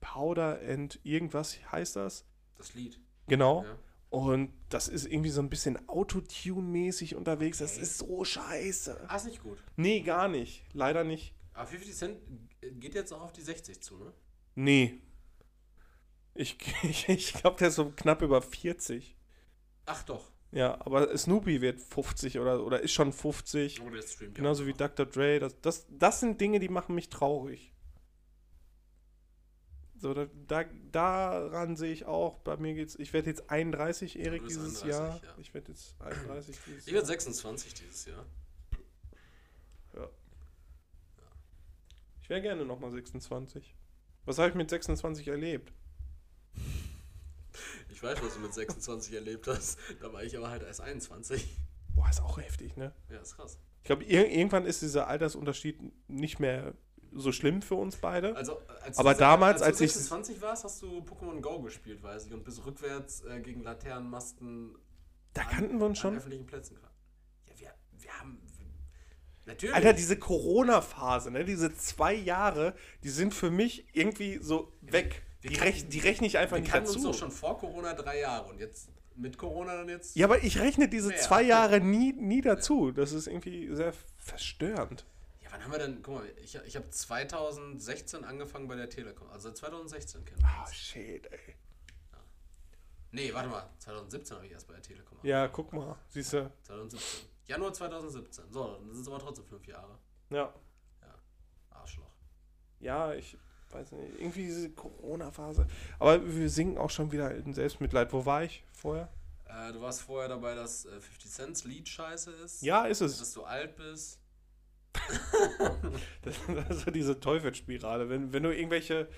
Powder and irgendwas heißt das. Das Lied. Genau. Ja. Und das ist irgendwie so ein bisschen Autotune-mäßig unterwegs. Das ist so scheiße. Ah, ist nicht gut. Nee, gar nicht. Leider nicht. Aber 50 Cent geht jetzt auch auf die 60 zu, ne? Nee. Ich, ich, ich glaube, der ist so knapp über 40. Ach doch. Ja, aber Snoopy wird 50 oder, oder ist schon 50. Oh, der streamt ja Genauso auch wie. Dr. Dre. Das, das, das sind Dinge, die machen mich traurig. So, da, da, daran sehe ich auch, bei mir geht's, ich werde jetzt 31, Erik, dieses 31, Jahr. ja. Ich werde jetzt 31 dieses Ich werde 26 dieses Jahr. Ich wäre gerne nochmal 26. Was habe ich mit 26 erlebt? Ich weiß, was du mit 26 erlebt hast. Da war ich aber halt erst 21. Boah, ist auch heftig, ne? Ja, ist krass. Ich glaube, ir irgendwann ist dieser Altersunterschied nicht mehr so schlimm für uns beide. Also, als Aber du, damals, als, als du ich- 26 warst, hast du Pokémon Go gespielt, weiß ich, und bist rückwärts äh, gegen Laternenmasten Da kannten wir uns an schon. öffentlichen Plätzen. Ja, wir, wir haben. Natürlich. Alter, diese Corona-Phase, ne, diese zwei Jahre, die sind für mich irgendwie so weg. wir Die, rech die rechne ich einfach wir nicht kannten uns dazu. doch schon vor Corona drei Jahre und jetzt mit Corona dann jetzt. Ja, aber ich rechne diese Mehr. zwei Jahre nie, nie dazu. Das ist irgendwie sehr verstörend. Ja, wann haben wir denn. Guck mal, ich, ich habe 2016 angefangen bei der Telekom. Also seit 2016 kennen wir Ah, uns. shit, ey. Nee, warte mal. 2017 habe ich erst bei der Telekom Ja, guck mal, siehst du. 2017. Januar 2017. So, dann sind es aber trotzdem fünf Jahre. Ja. Arschloch. Ja, ich weiß nicht. Irgendwie diese Corona-Phase. Aber wir singen auch schon wieder in Selbstmitleid. Wo war ich vorher? Äh, du warst vorher dabei, dass äh, 50 Cent Lied scheiße ist. Ja, ist es. Dass du alt bist. Das, ist so diese Teufelsspirale. Wenn, wenn du irgendwelche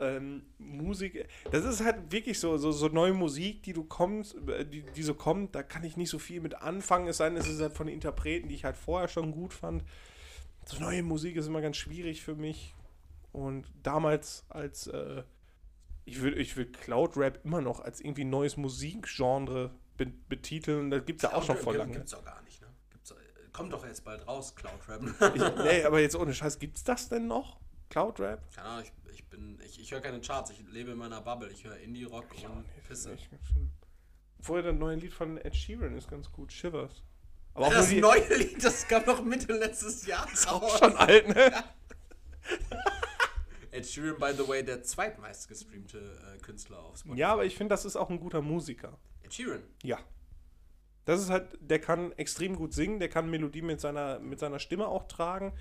ähm, Musik. Das ist halt wirklich so, so, so neue Musik, die du kommst, äh, die, die so kommt, da kann ich nicht so viel mit anfangen. Es sei denn, es ist halt von Interpreten, die ich halt vorher schon gut fand. So neue Musik ist immer ganz schwierig für mich. Und damals als äh, ich würde ich würd Cloud Rap immer noch als irgendwie neues Musikgenre be betiteln. Das gibt es ja auch schon vor lange. Gibt's doch gar nicht, ne? Gibt's, doch- kommt doch jetzt bald raus, Cloud Rap. Ich, nee, aber jetzt ohne Scheiß, gibt's das denn noch? Cloud Rap? Keine Ahnung, ich, ich bin. Ich, ich höre keine Charts, ich lebe in meiner Bubble. Ich höre Indie-Rock und Pisse. Echt ganz schön. Vorher das neue Lied von Ed Sheeran ist ganz gut, Shivers. Aber auch das die, neue Lied, das kam noch Mitte letztes Jahr auch raus. schon alt, ne? Ed Sheeran, by the way, der zweitmeist gestreamte äh, Künstler auf Spotify. Ja, aber ich finde, das ist auch ein guter Musiker. Ed Sheeran. Ja. Das ist halt, der kann extrem gut singen, der kann Melodie mit seiner, mit seiner Stimme auch tragen,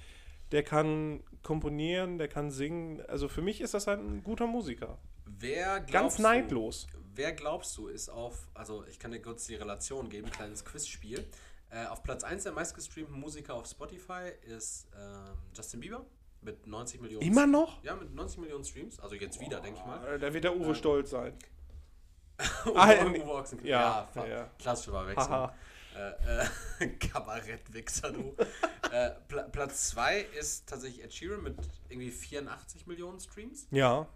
der kann komponieren, der kann singen. Also für mich ist das halt ein guter Musiker. Wer Ganz du- neidlos. Wer glaubst du ist auf, also ich kann dir kurz die Relation geben, kleines Quizspiel. Äh, auf Platz 1 der meistgestreamten Musiker auf Spotify ist ähm, Justin Bieber mit 90 Millionen. Immer noch? Ja, mit 90 Millionen Streams. Also jetzt wieder, denke ich mal. Da wird der Uwe stolz sein. Ah, Uwe Ochsenknecht. ja, ja, ja. klassische Verwechslung. Äh, äh, Kabarettwichser, du. äh, Pla Platz 2 ist tatsächlich Ed Sheeran mit irgendwie 84 Millionen Streams. Ja,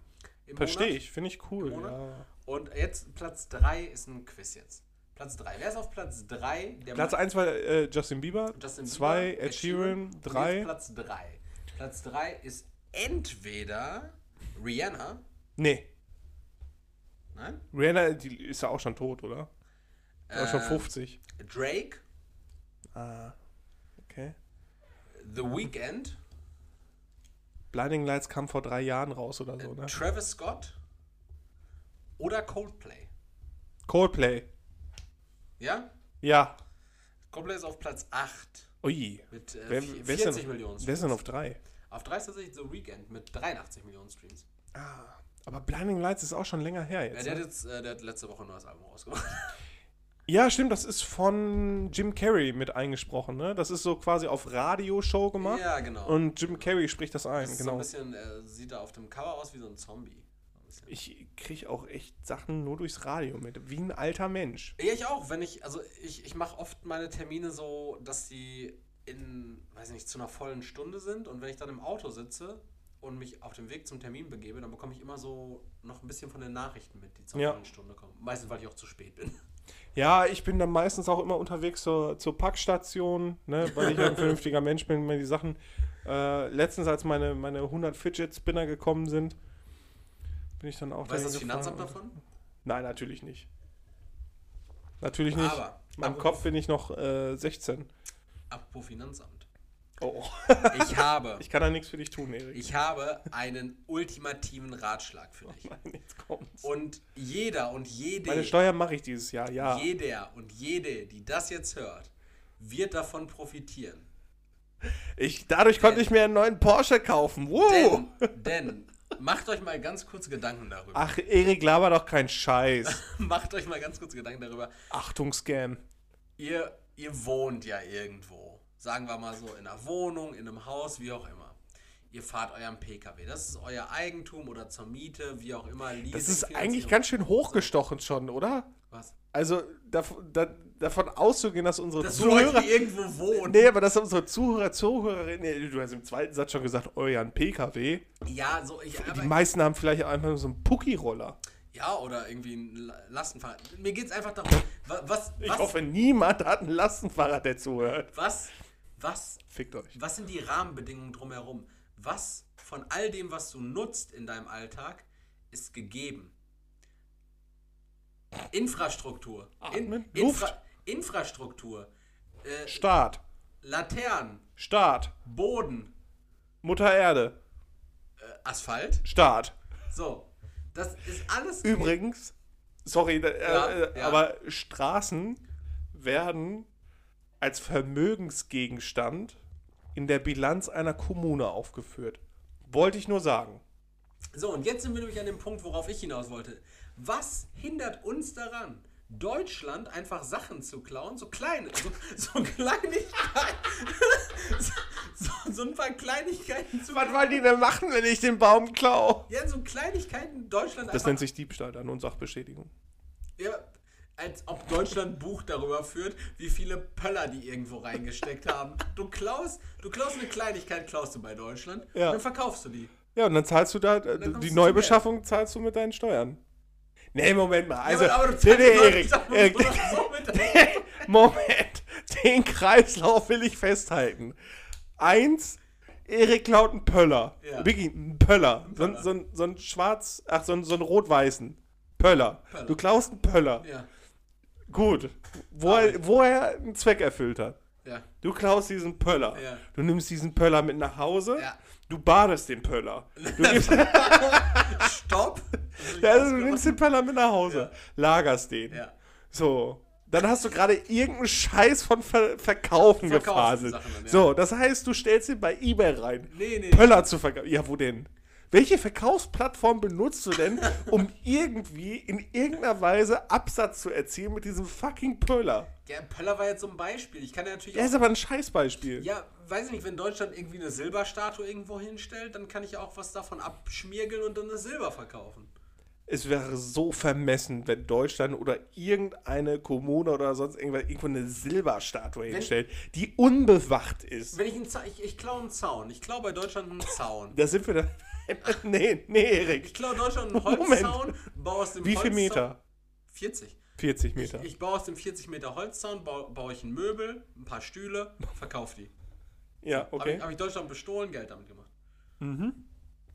verstehe ich, finde ich cool. Ja. Und jetzt Platz 3 ist ein Quiz jetzt. Platz 3. Wer ist auf Platz 3? Der Platz 1 war äh, Justin Bieber, Justin 2 Bieber, Ed Sheeran, und jetzt 3. Platz 3. Platz 3 ist entweder Rihanna. Nee, Nein? Rihanna, die ist ja auch schon tot, oder? Oder schon Ähm, 50. Drake. Ah, okay. The Weeknd. Blinding Lights kam vor drei Jahren raus oder so, ne? Travis Scott. Oder Coldplay. Coldplay. Ja? Ja. Coldplay ist auf Platz 8 Ui. mit äh, Wer, vi- wer, 40 ist denn, Millionen wer ist denn auf drei? Auf 3 ist tatsächlich The Weeknd mit 83 Millionen Streams. Ah, aber Blinding Lights ist auch schon länger her Ja, jetzt. der, hat Ne? jetzt, äh, der hat letzte Woche ein neues Album rausgebracht. Ja, stimmt, das ist von Jim Carrey mit eingesprochen, ne? Das ist so quasi auf Radioshow gemacht. Ja, genau. Und Jim Carrey spricht das ein, das ist so genau. ein bisschen, äh, sieht da auf dem Cover aus wie so ein Zombie. Ein. Ich kriege auch echt Sachen nur durchs Radio mit, wie ein alter Mensch. Ja, ich auch. Wenn ich, also ich, ich mache oft meine Termine so, dass die in, weiß nicht, zu einer vollen Stunde sind und wenn ich dann im Auto sitze und mich auf dem Weg zum Termin begebe, dann bekomme ich immer so noch ein bisschen von den Nachrichten mit, die zur Ja. Stunde kommen. Meistens, weil ich auch zu spät bin. Ja, ich bin dann meistens auch immer unterwegs zur, zur Packstation, ne, weil ich ein vernünftiger Mensch bin, wenn die Sachen. Äh, letztens, als meine, meine 100 Fidget Spinner gekommen sind, bin ich dann auch Weiß dahin das Finanzamt davon? Nein, natürlich nicht. Natürlich nicht. Aber, apropos- Kopf bin ich noch äh, 16. Apropos Finanzamt. Oh. Ich habe, Ich kann da nichts für dich tun, Erik. ich habe einen ultimativen Ratschlag für dich. Nein, jetzt kommt's. Und jeder und jede, Meine Steuern mache ich dieses Jahr, ja. jeder und jede, die das jetzt hört, wird davon profitieren. Ich, dadurch konnte ich mir einen neuen Porsche kaufen. Wow. Denn, denn, macht euch mal ganz kurz Gedanken darüber. Ach, Erik, laber doch keinen Scheiß. Macht euch mal ganz kurz Gedanken darüber. Achtung, Scam. Ihr, ihr wohnt ja irgendwo. Sagen wir mal so, in einer Wohnung, in einem Haus, wie auch immer. Ihr fahrt euren PKW. Das ist euer Eigentum oder zur Miete, wie auch immer. Leasing, Das ist eigentlich ganz schön hochgestochen schon, oder? Was? Also davon, da, davon auszugehen, dass unsere Dass Zuhörer. irgendwo wohnen. Nee, aber dass unsere Zuhörer, Zuhörerinnen, nee, du hast im zweiten Satz schon gesagt, euren PKW. Ja, so ich. Die meisten haben vielleicht einfach nur so einen Pucki-Roller. ja, oder irgendwie ein La- Lastenfahrrad. Mir geht es einfach darum, wa- was, Ich was, hoffe, niemand hat ein Lastenfahrrad, der zuhört. was, was Fickt euch. Was sind die Rahmenbedingungen drumherum? Was von all dem, was du nutzt in deinem Alltag, ist gegeben? Infrastruktur. Atmen, Infra Infrastruktur. Äh, Staat. Laternen. Staat. Boden. Mutter Erde. Äh, Asphalt. Staat. So. Das ist alles. Übrigens, sorry, äh, Ja, äh, ja. aber Straßen werden als Vermögensgegenstand in der Bilanz einer Kommune aufgeführt. Wollte ich nur sagen. So, und jetzt sind wir nämlich an dem Punkt, worauf ich hinaus wollte. Was hindert uns daran, Deutschland einfach Sachen zu klauen? So kleine, so, so Kleinigkeiten. so, so, ein paar Kleinigkeiten zu Was wollen die denn machen, wenn ich den Baum klau? Ja, so Kleinigkeiten Deutschland Das einfach. nennt sich Diebstahl dann und Sachbeschädigung. ja, als ob Deutschland ein Buch darüber führt, wie viele Pöller die irgendwo reingesteckt haben. Du klaust, du klaust eine Kleinigkeit, klaust du bei Deutschland, Ja. und dann verkaufst du die. Ja, und dann zahlst du da, die Neubeschaffung zahlst du mit deinen Steuern. Nee, Moment mal. Also, ja, aber, du nee, nee, Erik, Erik, so so mit Moment, den Kreislauf will ich festhalten. Eins, Erik klaut einen Pöller. Ja. Wirklich, einen Pöller. So, ein- Pöller. so, ein- so ein schwarz, ach, so, ein- so ein rot-weißen Pöller. Pöller. Du klaust einen Pöller. Ja. Gut. Wo er, wo er einen Zweck erfüllt hat. Ja. Du klaust diesen Pöller. Ja. Du nimmst diesen Pöller mit nach Hause. Ja. Du badest den Pöller. Du, gibst, Stopp! also du nimmst den Pöller mit nach Hause, Ja. lagerst den. So. Dann hast du gerade irgendeinen Scheiß von Ver Verkaufen Verkaufen gefaselt. Sachen. So, das heißt, du stellst ihn bei Ebay rein. Nee, nee. Pöller zu verkaufen. Ja, wo denn? Welche Verkaufsplattform benutzt du denn, um irgendwie in irgendeiner Weise Absatz zu erzielen mit diesem fucking Pöller? Ja, Pöller war jetzt so ein Beispiel. Ich kann ja natürlich auch. ist aber ein Scheißbeispiel. Ja, weiß ich nicht, wenn Deutschland irgendwie eine Silberstatue irgendwo hinstellt, dann kann ich ja auch was davon abschmiergeln und dann das Silber verkaufen. Es wäre so vermessen, wenn Deutschland oder irgendeine Kommune oder sonst irgendwas irgendwo eine Silberstatue hinstellt, die unbewacht ist. Wenn ich einen Zaun, ich, ich klaue einen Zaun. Ich klaue bei Deutschland einen Zaun. Da sind wir dann. nee, nee, Erik. Ich klaue Deutschland einen. Holzzaun, baue aus dem Wie viel Holzzaun- Meter? 40. 40 Meter. Ich baue aus dem 40 Meter Holzzaun, baue, baue ich ein Möbel, ein paar Stühle, verkaufe die. ja, Habe okay. ich, hab ich Deutschland bestohlen, Geld damit gemacht. Mhm.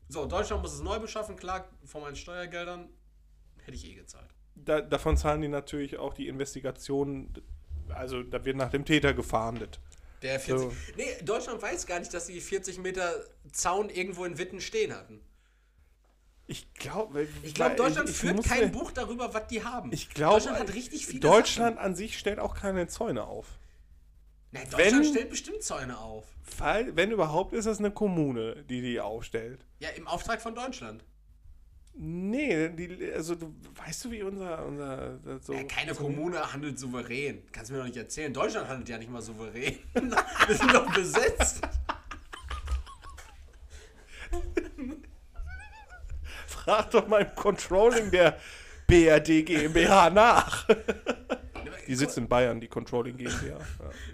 So, Deutschland muss es neu beschaffen, klar, von meinen Steuergeldern hätte ich eh gezahlt. Da, davon zahlen die natürlich auch die Investitionen. Also, da wird nach dem Täter gefahndet. Der 40. So. Nee, Deutschland weiß gar nicht, dass sie 40 Meter Zaun irgendwo in Witten stehen hatten. Ich glaube, Ich glaube, Deutschland ich führt muss kein mir- Buch darüber, was die haben. Ich glaube, Deutschland hat richtig viele Deutschland an sich stellt auch keine Zäune auf. Sachen. Nee, Deutschland wenn- stellt bestimmt Zäune auf. Fall, wenn überhaupt, ist das eine Kommune, die die aufstellt. Ja, im Auftrag von Deutschland. Nee, die, also du, weißt du, wie unser, unser so, Ja, keine so, Kommune handelt souverän. Kannst du mir doch nicht erzählen. Deutschland handelt ja nicht mal souverän. Wir sind doch besetzt. Frag doch mal im Controlling der BRD GmbH nach. Die sitzt in Bayern, die Controlling GmbH. Ja.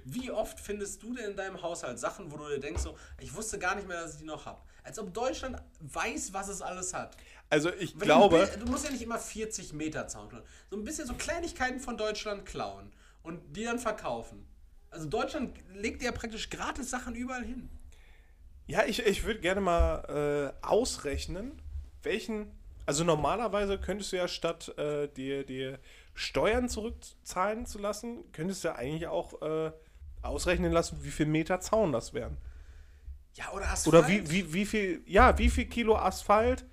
Wie oft findest du denn in deinem Haushalt Sachen, wo du dir denkst, so, ich wusste gar nicht mehr, dass ich die noch habe? Als ob Deutschland weiß, was es alles hat. Also ich Wenn glaube, Du, du musst ja nicht immer 40 Meter Zaun klauen. So ein bisschen so Kleinigkeiten von Deutschland klauen und die dann verkaufen. Also Deutschland legt ja praktisch gratis Sachen überall hin. ja, ich, ich würde gerne mal äh, ausrechnen, welchen, also normalerweise könntest du ja statt äh, dir, dir Steuern zurückzahlen zu lassen, könntest du ja eigentlich auch äh, ausrechnen lassen, wie viel Meter Zaun das wären. Ja, oder Asphalt. Oder wie, wie, wie viel, ja, wie viel Kilo Asphalt,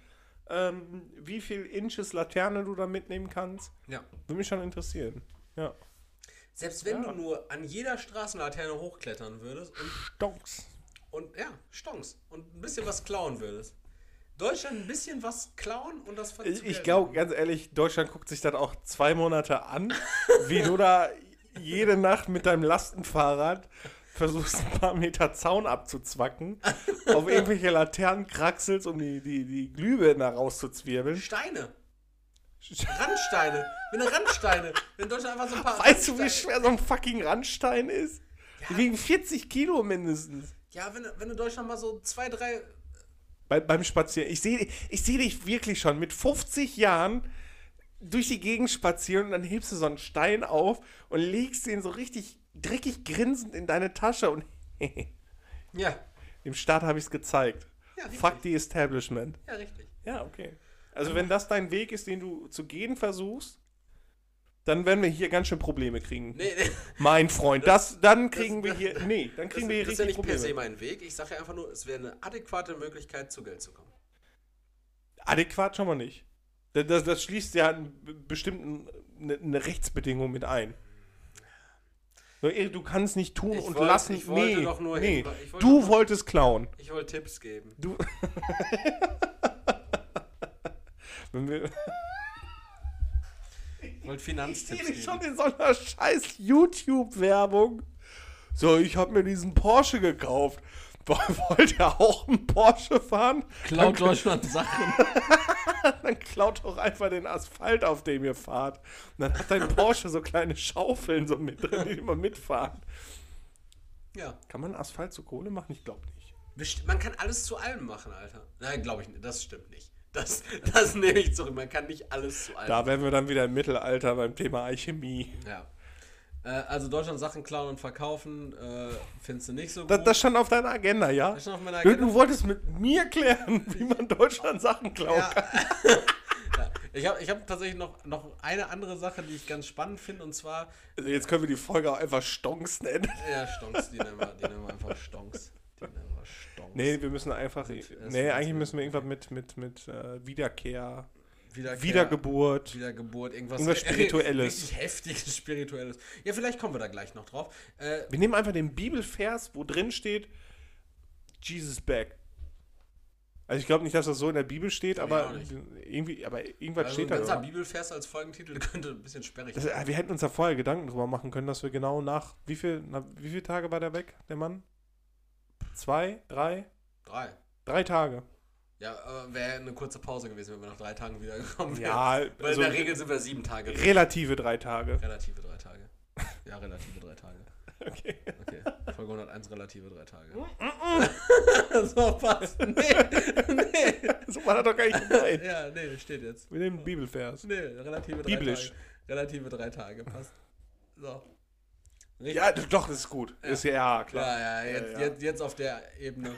ähm, wie viel Inches Laterne du da mitnehmen kannst. Ja. Würde mich schon interessieren. Ja. Selbst wenn Ja. du nur an jeder Straßenlaterne hochklettern würdest und, Stonks. und ja, Stonks und ein bisschen was klauen würdest. Deutschland ein bisschen was klauen und das Ich, ich glaube, ganz ehrlich, Deutschland guckt sich das auch zwei Monate an, wie du da jede Nacht mit deinem Lastenfahrrad versuchst, ein paar Meter Zaun abzuzwacken, auf irgendwelche Laternen kraxelst, um die, die, die Glühbirnen da rauszuzwirbeln. Steine. Randsteine. Wenn eine Randsteine. Wenn Deutschland einfach so ein paar. Weißt du, wie Randsteine- schwer so ein fucking Randstein ist? Die Ja. wiegen 40 Kilo mindestens. Ja, wenn, wenn du Deutschland mal so zwei, drei. Bei, beim Spazieren. Ich sehe ich seh dich wirklich schon mit 50 Jahren durch die Gegend spazieren und dann hebst du so einen Stein auf und legst den so richtig dreckig grinsend in deine Tasche und Ja. dem Staat habe ich es gezeigt. Ja, richtig. Fuck the Establishment. Ja, richtig. Ja, okay. Also wenn das dein Weg ist, den du zu gehen versuchst, dann werden wir hier ganz schön Probleme kriegen. Nee, nee. Mein Freund, das, dann kriegen das- wir hier, nee, dann Das, kriegen wir hier das ist ja richtig nicht per se Probleme. mein Weg. Ich sage ja einfach nur, es wäre eine adäquate Möglichkeit, zu Geld zu kommen. Adäquat schon mal nicht. Das, das, das schließt ja einen be- bestimmten eine, eine Rechtsbedingung mit ein. So, Erik, Du kannst nicht tun Ich und wollte- lassen. ich wollte nee, doch nur nee. ich wollte Du doch- wolltest klauen. Ich wollte Tipps geben. Du. Wenn wir Ich wollte ich Finanztipps sehe dich schon geben. in so einer scheiß YouTube-Werbung. So, ich habe mir diesen Porsche gekauft. Wollt ihr auch einen Porsche fahren? Klaut Deutschland Sachen. Dann klaut doch einfach den Asphalt, auf dem ihr fahrt. Und dann hat dein Porsche so kleine Schaufeln so mit drin, die immer mitfahren. Ja. Kann man Asphalt zu Kohle machen? Ich glaube nicht. Best man kann alles zu allem machen, Alter. Nein, glaube ich nicht. Das stimmt nicht. Das, das nehme ich zurück. Man kann nicht alles zu allem Da wären wir dann wieder im Mittelalter beim Thema Alchemie. Ja. Äh, also Deutschland Sachen klauen und verkaufen, äh, findest du nicht so gut. Das, das stand auf deiner Agenda, ja? Das stand auf meiner Du, Agenda. du wolltest mit mir klären, wie man Deutschland Sachen klauen Ja. kann. Ich habe ich hab tatsächlich noch, noch eine andere Sache, die ich ganz spannend finde, und zwar. Also jetzt können wir die Folge auch einfach Stonks nennen. Ja, Stonks, die nennen wir, die nennen wir einfach Stonks. Die nennen wir Stonks. Nee, wir müssen einfach. Nee, eigentlich müssen wir irgendwas mit, mit, mit äh, Wiederkehr, Wiederkehr, Wiedergeburt. Wiedergeburt, irgendwas, Irgendwas Spirituelles. Richtig heftiges Spirituelles. Ja, vielleicht kommen wir da gleich noch drauf. Äh, Wir nehmen einfach den Bibelvers, wo drin steht, Jesus back. Also ich glaube nicht, dass das so in der Bibel steht, aber irgendwie, aber irgendwas also steht ein da. ganzer oder? Bibelvers als Folgentitel könnte ein bisschen sperrig Das, sein. wir hätten uns da vorher Gedanken drüber machen können, dass wir genau nach wie viel, na, wie viele Tage war der weg, der Mann? Zwei, drei, Drei. drei Tage. Ja, wäre eine kurze Pause gewesen, wenn wir nach drei Tagen wiedergekommen wären. Ja, Weil also in der Regel sind wir sieben Tage. relative drei Tage. Relative drei Tage. Ja, relative drei Tage. Okay. Okay. Folge 101 relative drei Tage. so, passt. Nee, nee. So war das doch gar nicht gemeint. Ja, nee, das steht jetzt. Wir nehmen Bibelvers. Nee, relative drei Biblisch. Tage. Relative drei Tage, passt. So. Richtig. Ja, doch, das ist gut. Ist ja, ja klar. Ja, ja, jetzt, Ja, ja. Jetzt, jetzt auf der Ebene.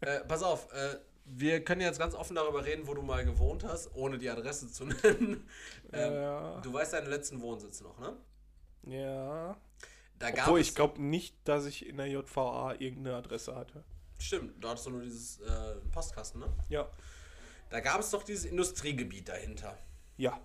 äh, pass auf, äh, wir können jetzt ganz offen darüber reden, wo du mal gewohnt hast, ohne die Adresse zu nennen. ähm, ja. Du weißt deinen letzten Wohnsitz noch, ne? ja. Da gab Obwohl, ich glaube nicht, dass ich in der JVA irgendeine Adresse hatte. Stimmt, da hattest du nur dieses äh, Postkasten, ne? Ja. Da gab es doch dieses Industriegebiet dahinter. Ja.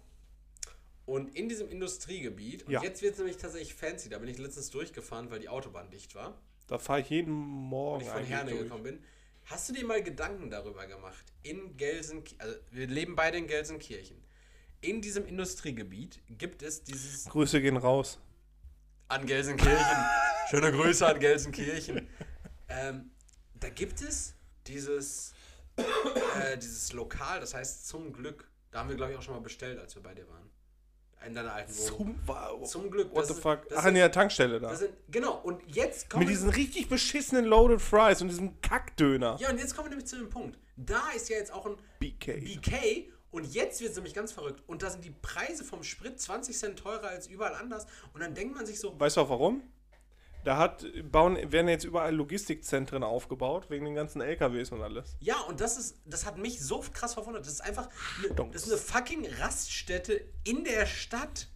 Und in diesem Industriegebiet, und Ja. jetzt wird es nämlich tatsächlich fancy, da bin ich letztens durchgefahren, weil die Autobahn dicht war Da fahre ich jeden und Morgen ich von Herne durch. gekommen bin. Hast du dir mal Gedanken darüber gemacht? In Gelsenkirchen, also wir leben beide in Gelsenkirchen. In diesem Industriegebiet gibt es dieses Grüße gehen raus. an Gelsenkirchen. Schöne Grüße an Gelsenkirchen. Ähm, da gibt es dieses, äh, dieses Lokal, das heißt zum Glück. Da haben wir, glaube ich, auch schon mal bestellt, als wir bei dir waren. In deiner alten Wohnung. Zum, wow. Zum Glück. What the ist- fuck? Ach, sind- an der Tankstelle da. Sind, genau, und jetzt kommen Mit diesen richtig beschissenen Loaded Fries und diesem Kackdöner. Ja, und jetzt kommen wir nämlich zu dem Punkt. Da ist ja jetzt auch ein BK. BK und jetzt wird es nämlich ganz verrückt. Und da sind die Preise vom Sprit 20 Cent teurer als überall anders. Und dann denkt man sich so, Weißt du auch warum? Da hat, bauen, werden jetzt überall Logistikzentren aufgebaut, wegen den ganzen LKWs und alles. ja, und das ist, das hat mich so krass verwundert. Das ist einfach, eine, Donks. das ist eine fucking Raststätte in der Stadt.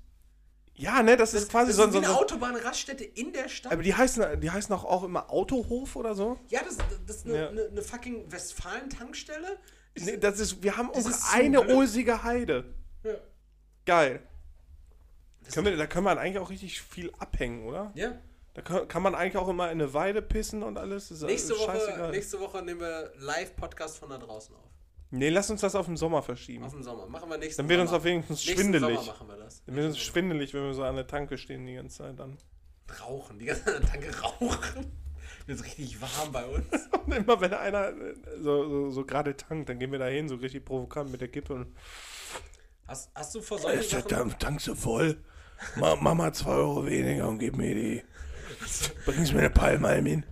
Ja, ne, das, ist quasi das so, ist so, eine so Autobahnraststätte in der Stadt. Aber die heißen, die heißen auch, auch immer Autohof oder so? ja, das, das ist eine, Ja. eine, eine fucking Westfalen-Tankstelle. Nee, das ist, wir haben Das zum eine Glück- ulsige Heide. Ja. Geil. Das Können wir, da können wir eigentlich auch richtig viel abhängen, oder? ja. Da kann, man eigentlich auch immer in eine Weide pissen und alles. Das ist Nächste, Woche, nächste Woche nehmen wir Live-Podcast von da draußen auf. Nee, lass uns das auf den Sommer verschieben. Auf den Sommer. Machen wir nächsten Dann wird uns auf wenigstens Nächsten schwindelig. Sommer machen wir das. Dann wird uns schwindelig, wenn wir so an der Tanke stehen die ganze Zeit dann. Rauchen, die ganze Tanke rauchen. Wird es richtig warm bei uns. Und immer wenn einer äh, so, so, so gerade tankt, dann gehen wir da hin, so richtig provokant mit der Kippe und. Hast, hast du vor solchen Sachen, Tank, tankst du voll? Ma, Mama zwei Euro weniger und gib mir die. Bringst mir eine Palmhalm hin.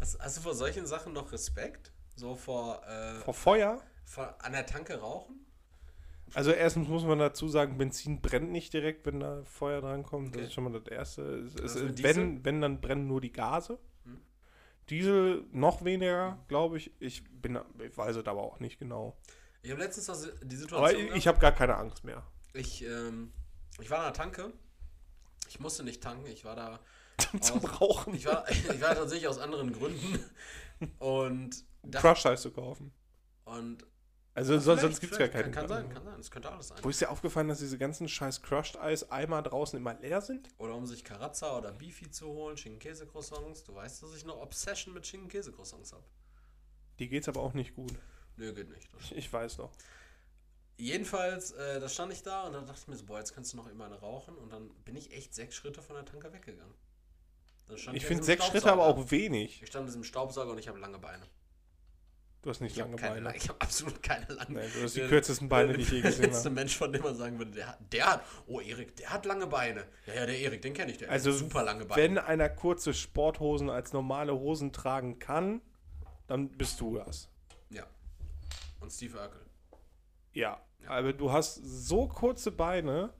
hast, hast du vor solchen Sachen noch Respekt? So vor, äh, Vor Feuer? vor an der Tanke rauchen? Also erstens muss man dazu sagen, Benzin brennt nicht direkt, wenn da Feuer drankommt. Okay. Das ist schon mal das Erste. Es, es, Also wenn, wenn, dann brennen nur die Gase. Hm. Diesel noch weniger, glaube ich. Ich, bin, ich weiß es aber auch nicht genau. Ich habe letztens das, die Situation Aber ich, gehabt, ich habe gar keine Angst mehr. ich, ähm, ich war an der Tanke. Ich musste nicht tanken, ich war da Zum aus, Rauchen. ich war, ich war tatsächlich aus anderen Gründen. Und Crush heißt zu kaufen. und Also so, vielleicht- sonst gibt es gar keinen. Kann, kann sein, kann sein. Das könnte alles sein. Wo ist dir aufgefallen, dass diese ganzen scheiß Crushed Eis Eimer draußen immer leer sind? Oder um sich Karazza oder Beefy zu holen, Schinken-Käse-Croissants. Du weißt, dass ich eine Obsession mit Schinken-Käse-Croissants habe. Die geht's aber auch nicht gut. Nö, geht nicht. Ich, ich weiß doch. Jedenfalls, äh, da stand ich da und dann dachte ich mir so, boah, jetzt kannst du noch immer eine rauchen. Und dann bin ich echt sechs Schritte von der Tanke weggegangen. Stand Ich finde sechs Schritte aber auch wenig. Ich stand in diesem Staubsauger und ich habe lange Beine. Du hast nicht Ich lange keine, Beine. ich habe absolut keine langen Nein, du hast die Der- kürzesten Beine, die ich je Der gesehen letzte habe. Mensch, von dem man sagen würde, der, hat- der hat, oh Erik, der hat lange Beine. Ja, ja, der Erik, den kenne ich, der Also, hat super lange Beine. Wenn einer kurze Sporthosen als normale Hosen tragen kann, dann bist du das. Ja. Und Steve Urkel. Ja. Aber du hast so kurze Beine.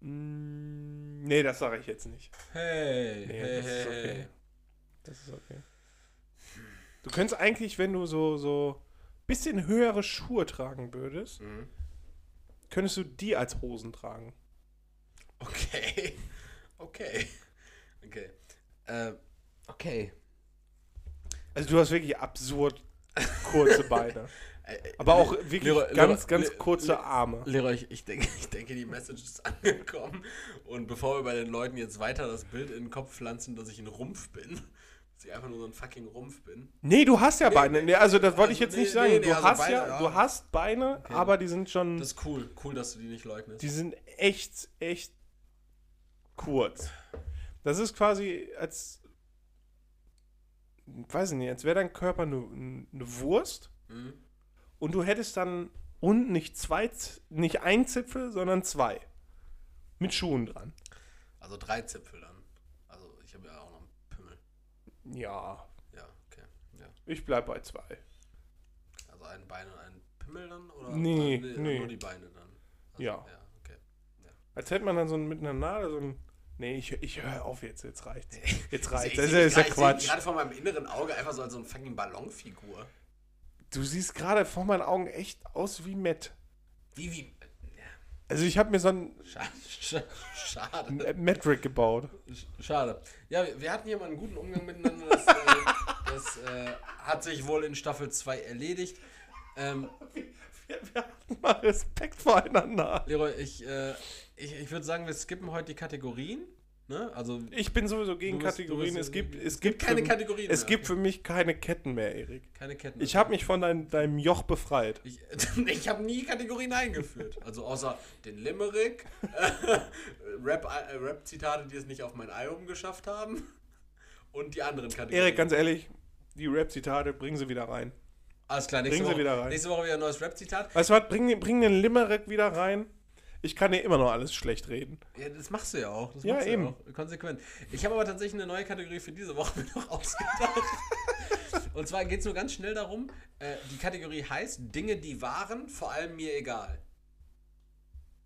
Mm, Nee, das sage ich jetzt nicht. Hey, Nee, hey, das ist okay. hey. Das ist okay. Du könntest eigentlich, wenn du so so bisschen höhere Schuhe tragen würdest, Mhm. könntest du die als Hosen tragen. Okay. Okay. Okay. Äh, okay. Also du hast wirklich absurd kurze Beine. Aber auch wirklich Leroy- ganz, Leroy- ganz kurze Arme. Leroy, ich, ich, denke, ich denke, die Message ist angekommen. Und bevor wir bei den Leuten jetzt weiter das Bild in den Kopf pflanzen, dass ich ein Rumpf bin, dass ich einfach nur so ein fucking Rumpf bin. Nee, du hast ja Nee, Beine. Nee, also das wollte ich also jetzt nicht nee, sagen. nee, nee, du, also hast Beine, ja, du hast Beine, Okay. aber die sind schon. Das ist cool. Cool, dass du die nicht leugnest. die sind echt, echt kurz. Das ist quasi als. Weiß ich nicht, als wäre dein Körper eine, eine Wurst Mhm. Und du hättest dann unten nicht zwei, nicht ein Zipfel, sondern zwei. Mit Schuhen dran. Also drei Zipfel dann. Also ich habe ja auch noch einen Pimmel. Ja, Ja, okay. Ja. ich bleib bei zwei. Also ein Bein und ein Pimmel dann? Oder Nee, oder nee. nur die Beine dann? Also, Ja. Ja, okay. Als hätte man dann so ein- mit einer Nadel so ein. Nee, ich, ich höre auf jetzt, jetzt reicht's. Jetzt Ich reicht's. Das ist, ja grad- ich seh Quatsch. gerade vor meinem inneren Auge einfach so als so eine fucking Ballonfigur. Du siehst gerade vor meinen Augen echt aus wie Matt. Wie, wie. Also ich habe mir so ein Schade. Schade. Metric gebaut. Schade. Ja, wir- wir hatten hier mal einen guten Umgang miteinander. Das, äh, das äh, hat sich wohl in Staffel 2 erledigt. Ähm, Wir, wir hatten mal Respekt voreinander. Leroy, ich, äh, ich, ich würde sagen, wir skippen heute die Kategorien. Ne? Also, Ich bin sowieso gegen bist- Kategorien. es gibt, es es gibt keine für, Kategorien Es mehr, gibt für mich keine Ketten mehr, Erik. keine Ketten. Ich habe mich von dein, deinem Joch befreit. Ich, ich habe nie Kategorien eingeführt. Also außer den Limerick, äh, Rap, äh, Rap-Zitate, die es nicht auf mein Album geschafft haben. Und die anderen Kategorien. Erik, ganz ehrlich, die Rap-Zitate, bringen sie wieder rein. Alles klar, nächste bringen sie Woche, wieder rein. nächste Woche wieder ein neues Rap-Zitat. Weißt du was, bring, bring den Limerick wieder rein. Ich kann dir immer noch alles schlecht reden. Ja, das machst du ja auch. Das Ja, machst du eben. Ja auch. Konsequent. Ich habe aber tatsächlich eine neue Kategorie für diese Woche noch ausgedacht. Und zwar geht es nur ganz schnell darum, äh, die Kategorie heißt Dinge, die waren, vor allem mir egal.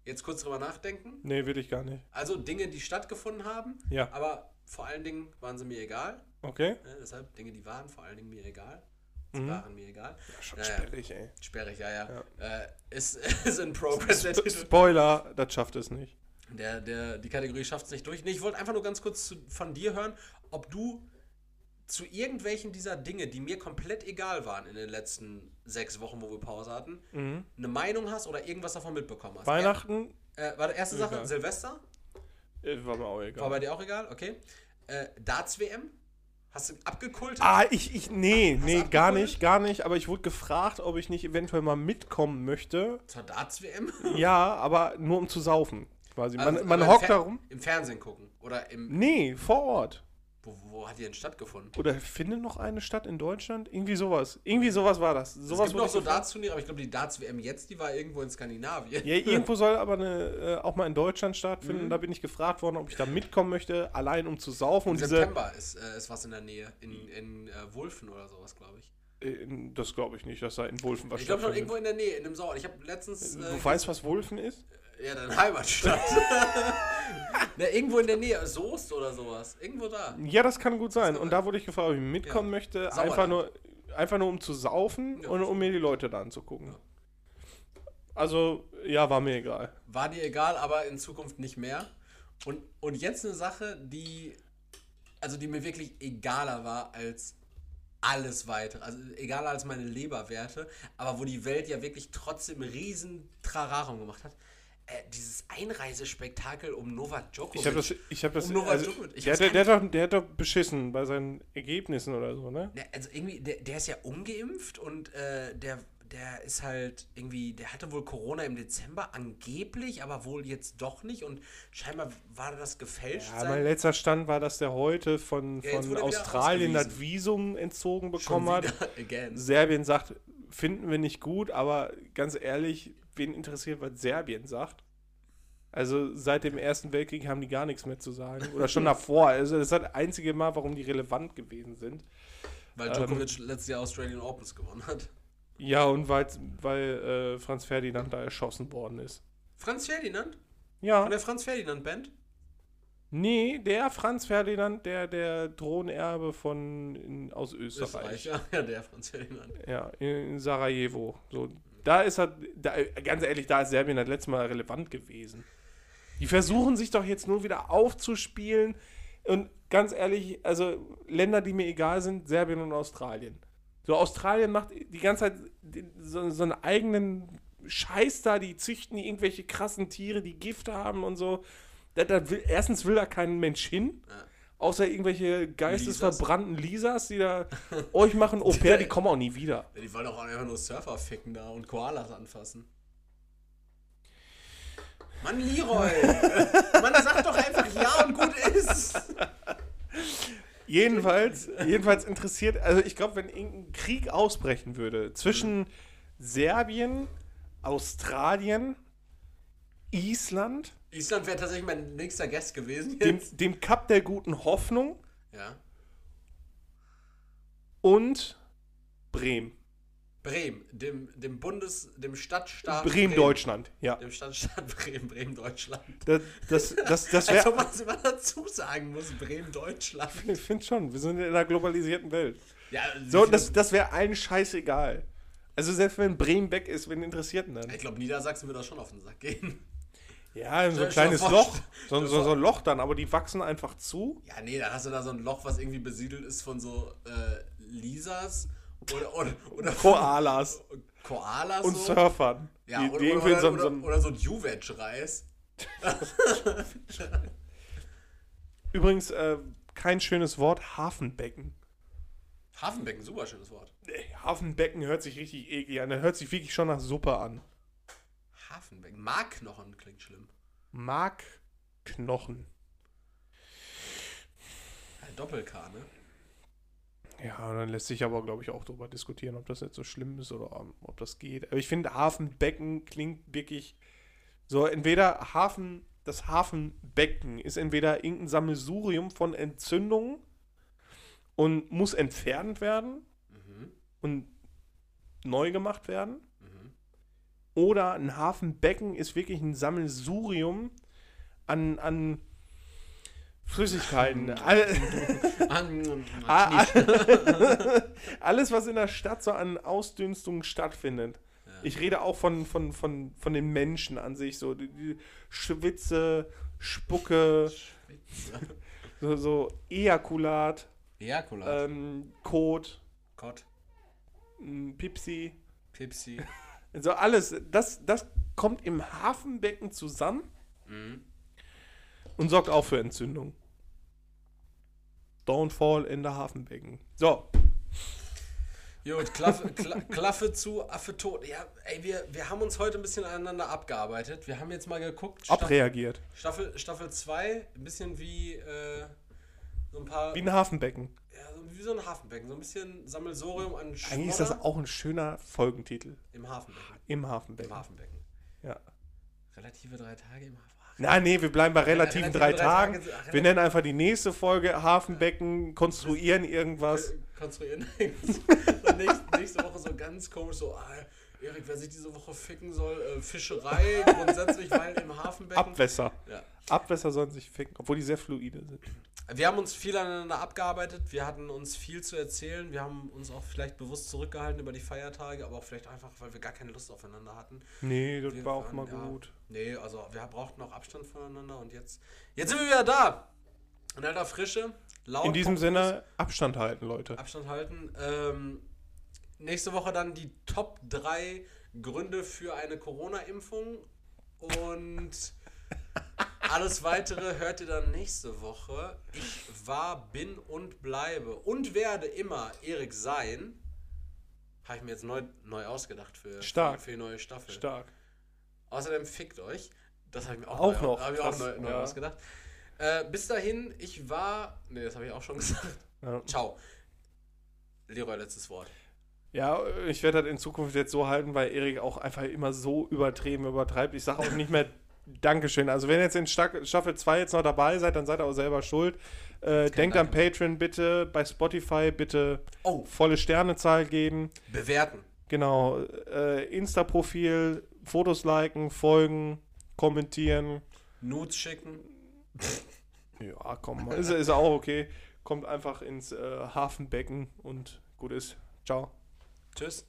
Jetzt kurz drüber nachdenken. Nee, will ich gar nicht. Also Dinge, die stattgefunden haben, Ja, aber vor allen Dingen waren sie mir egal. okay. Ne? Deshalb Dinge, die waren, vor allen Dingen mir egal. Mhm. waren mir egal. Schon Ja, ja. sperrig, ey. Sperrig, ja, ja. Äh, ist, ist in progress der Titel. Spoiler, das schafft es nicht. Der, der, die Kategorie schafft es nicht durch. Nee, ich wollte einfach nur ganz kurz zu, von dir hören, ob du zu irgendwelchen dieser Dinge, die mir komplett egal waren in den letzten sechs Wochen, wo wir Pause hatten, Mhm. eine Meinung hast oder irgendwas davon mitbekommen hast. Weihnachten Er, äh, warte, erste Sache, Egal. Silvester. äh, war mir auch egal. War bei dir auch egal, okay. Äh, Darts-WM. Hast du abgekultet? Ah, ich, ich, nee, Hast nee, gar nicht, gar nicht. Aber ich wurde gefragt, ob ich nicht eventuell mal mitkommen möchte. Zur Darts-WM? Ja, aber nur um zu saufen. Quasi. Man, Also, man im hockt da rum. Im Fernsehen gucken. Oder im. Nee, vor Ort. Wo, wo hat die denn stattgefunden? Oder findet noch eine statt in Deutschland? Irgendwie sowas. Irgendwie sowas war das. es Sowas gibt wurde noch so. Darts-Turniere, aber ich glaube, die Darts-WM jetzt, die war irgendwo in Skandinavien. Ja, irgendwo soll aber eine, äh, auch mal in Deutschland stattfinden. Mhm. Da bin ich gefragt worden, ob ich da mitkommen möchte, allein um zu saufen. Im Und diese, September ist, äh, ist was in der Nähe. In, in äh, Wulfen oder sowas, glaube ich. äh, das glaube ich nicht, dass da in Wulfen was Ich glaube schon irgendwo in der Nähe, in dem Sauer. Ich habe letztens. Äh, Du weißt, was Wulfen ist? Ja, deine Heimatstadt. Na, irgendwo in der Nähe. Soest oder sowas. Irgendwo da. Ja, das kann gut sein. kann Und da wurde ich gefragt, ob ich mitkommen Ja. möchte. Sauerland. Einfach nur, einfach nur um zu saufen Ja. und um mir die Leute da anzugucken. Ja. Also, ja, war mir egal. War dir egal, aber in Zukunft nicht mehr. Und, und jetzt eine Sache, die. Also die mir wirklich egaler war als alles weitere. Also egaler als meine Leberwerte, aber wo die Welt ja wirklich trotzdem riesen Trararum gemacht hat. Äh, dieses Einreisespektakel um Novak Djokovic. Ich habe das, ich habe das, Um Novak also, Djokovic. Ich der, der, der, hat doch, der hat doch beschissen bei seinen Ergebnissen oder so, ne? Ne, also irgendwie, der, der ist ja ungeimpft und äh, der, der ist halt irgendwie, der hatte wohl Corona im Dezember, angeblich, aber wohl jetzt doch nicht und scheinbar war das gefälscht. Ja, mein letzter Stand war, dass der heute von, Ja, von Australien das. Visum entzogen bekommen hat. again. Serbien sagt, finden wir nicht gut, aber ganz ehrlich, wen interessiert, was Serbien sagt? Also seit dem Ersten Weltkrieg haben die gar nichts mehr zu sagen. Oder schon davor. Also das ist das einzige Mal, warum die relevant gewesen sind. Weil Ähm, Djokovic letztes Jahr Australian Opens gewonnen hat. Ja, und weil, weil äh, Franz Ferdinand da erschossen worden ist. Franz Ferdinand? Ja. Von der Franz Ferdinand Band? Nee, der Franz Ferdinand, der der Thronerbe von in, aus Österreich. Österreich, ja, ja, der Franz Ferdinand. Ja, in Sarajevo. So Da ist er, da, ganz ehrlich, da ist Serbien das letzte Mal relevant gewesen. Die versuchen sich doch jetzt nur wieder aufzuspielen. Und ganz ehrlich, also Länder, die mir egal sind, Serbien und Australien. So, Australien macht die ganze Zeit so, so einen eigenen Scheiß da, die züchten irgendwelche krassen Tiere, die Gift haben und so. Da, da will, erstens will da kein Mensch hin. Ja. Außer irgendwelche geistesverbrannten Lisas, die da euch machen Au pair, die kommen auch nie wieder. Die wollen auch einfach nur Surfer ficken da und Koalas anfassen. Mann, Leroy! Mann, sag doch einfach ja und gut ist! Jedenfalls, jedenfalls interessiert, also ich glaube, wenn irgendein Krieg ausbrechen würde zwischen Serbien, Australien, Island, Island wäre tatsächlich mein nächster Gast gewesen dem, jetzt. dem Kap der guten Hoffnung Ja. und Bremen. Bremen, dem, dem Bundes-, dem Stadtstaat. Bremen, Deutschland, ja. Dem Stadtstaat Bremen, Bremen, Deutschland. Das, das, das, das Als ob wäre. man es immer dazu sagen muss, Bremen, Deutschland. Ich finde schon, wir sind in einer globalisierten Welt. Ja, So, das, das wäre allen scheißegal. Also selbst wenn Bremen weg ist, wen interessiert denn dann? ich glaube, Niedersachsen würde da schon auf den Sack gehen. Ja, so ein kleines Loch. So, dir so, so ein Loch dann, aber die wachsen einfach zu. Ja, nee, da hast du da so ein Loch, was irgendwie besiedelt ist von so äh, Lisas oder, oder, oder Koalas Koalas und so. Surfern. Ja, die, oder, die irgendwie oder, so, oder, so ein, oder so ein Juvetsch-Reis. Übrigens, äh, kein schönes Wort, Hafenbecken. Hafenbecken, super schönes Wort. Ey, Hafenbecken hört sich richtig eklig an. Der hört sich wirklich schon nach Suppe an. Hafenbecken. Markknochen klingt schlimm. Markknochen. Ein Doppel-K, ne? Ja, dann lässt sich aber, glaube ich, auch darüber diskutieren, ob das jetzt so schlimm ist oder um, ob das geht. Aber ich finde, Hafenbecken klingt wirklich so, entweder Hafen, das Hafenbecken ist entweder irgendein Sammelsurium von Entzündungen und muss entfernt werden Mhm. und neu gemacht werden. Oder ein Hafenbecken ist wirklich ein Sammelsurium an, an Flüssigkeiten. All, alles, was in der Stadt so an Ausdünstungen stattfindet. Ja. Ich rede auch von, von, von, von den Menschen an sich, so die, die Schwitze, Spucke, so, so Ejakulat, Ejakulat. ähm, Kot, Gott. m, Pipsi. Pipsi. Also alles, das, das kommt im Hafenbecken zusammen Mhm. und sorgt auch für Entzündung. Downfall in der Hafenbecken. So, Gut, Klaffe, Kla Klaffe zu, Affe tot. Ja, ey, wir, wir haben uns heute ein bisschen aneinander abgearbeitet. Wir haben jetzt mal geguckt. Staff- abreagiert. Staffel, Staffel 2, ein bisschen wie äh, so ein paar. Wie ein Hafenbecken. Wie so ein Hafenbecken. So ein bisschen Sammelsorium an Eigentlich ist das Schmodder auch ein schöner Folgentitel. im Hafenbecken. Im Im Hafenbecken. Hafenbecken. Ja. Relative drei Tage im Hafenbecken. Na, nee, wir bleiben bei relativen relative drei, drei Tagen. Tage ach, wir nennen einfach die nächste Folge Hafenbecken, konstruieren irgendwas. Äh, konstruieren. Und nächste, nächste Woche so ganz komisch so, ah, Erik, wer sich diese Woche ficken soll, äh, Fischerei grundsätzlich, weil im Hafenbecken. Abwässer. Ja. Abwässer sollen sich ficken, obwohl die sehr fluide sind. Wir haben uns viel aneinander abgearbeitet, wir hatten uns viel zu erzählen, wir haben uns auch vielleicht bewusst zurückgehalten über die Feiertage, aber auch vielleicht einfach, weil wir gar keine Lust aufeinander hatten. Nee, das Wir war auch waren, mal ja, gut. Nee, also wir brauchten auch Abstand voneinander und jetzt, jetzt sind wir wieder da. In alter Frische, laut. In diesem Sinne, Abstand halten, Leute. Abstand halten. Ähm, nächste Woche dann die Top 3 Gründe für eine Corona-Impfung und alles weitere hört ihr dann nächste Woche. Ich war, bin und bleibe und werde immer Erik sein. Habe ich mir jetzt neu, neu ausgedacht für, Stark. für, die neue Staffel. Stark. Außerdem fickt euch. Das habe ich mir auch, Auch neu, noch, Hab ich auch neu, neu ja. ausgedacht. Äh, bis dahin, ich war. Ne, das habe ich auch schon gesagt. Ja. Ciao. Leroy, letztes Wort. Ja, ich werde das in Zukunft jetzt so halten, weil Erik auch einfach immer so übertrieben übertreibt. Ich sage auch nicht mehr Dankeschön. Also wenn ihr jetzt in Staffel 2 jetzt noch dabei seid, dann seid ihr auch selber schuld. Äh, denkt an Danke. Patreon bitte, bei Spotify bitte Oh, volle Sternezahl geben. bewerten. Genau, äh, Insta-Profil, Fotos liken, folgen, kommentieren. Nudes schicken. Ja, komm, ist, ist auch okay. Kommt einfach ins äh, Hafenbecken und gut ist. Ciao. Tschüss.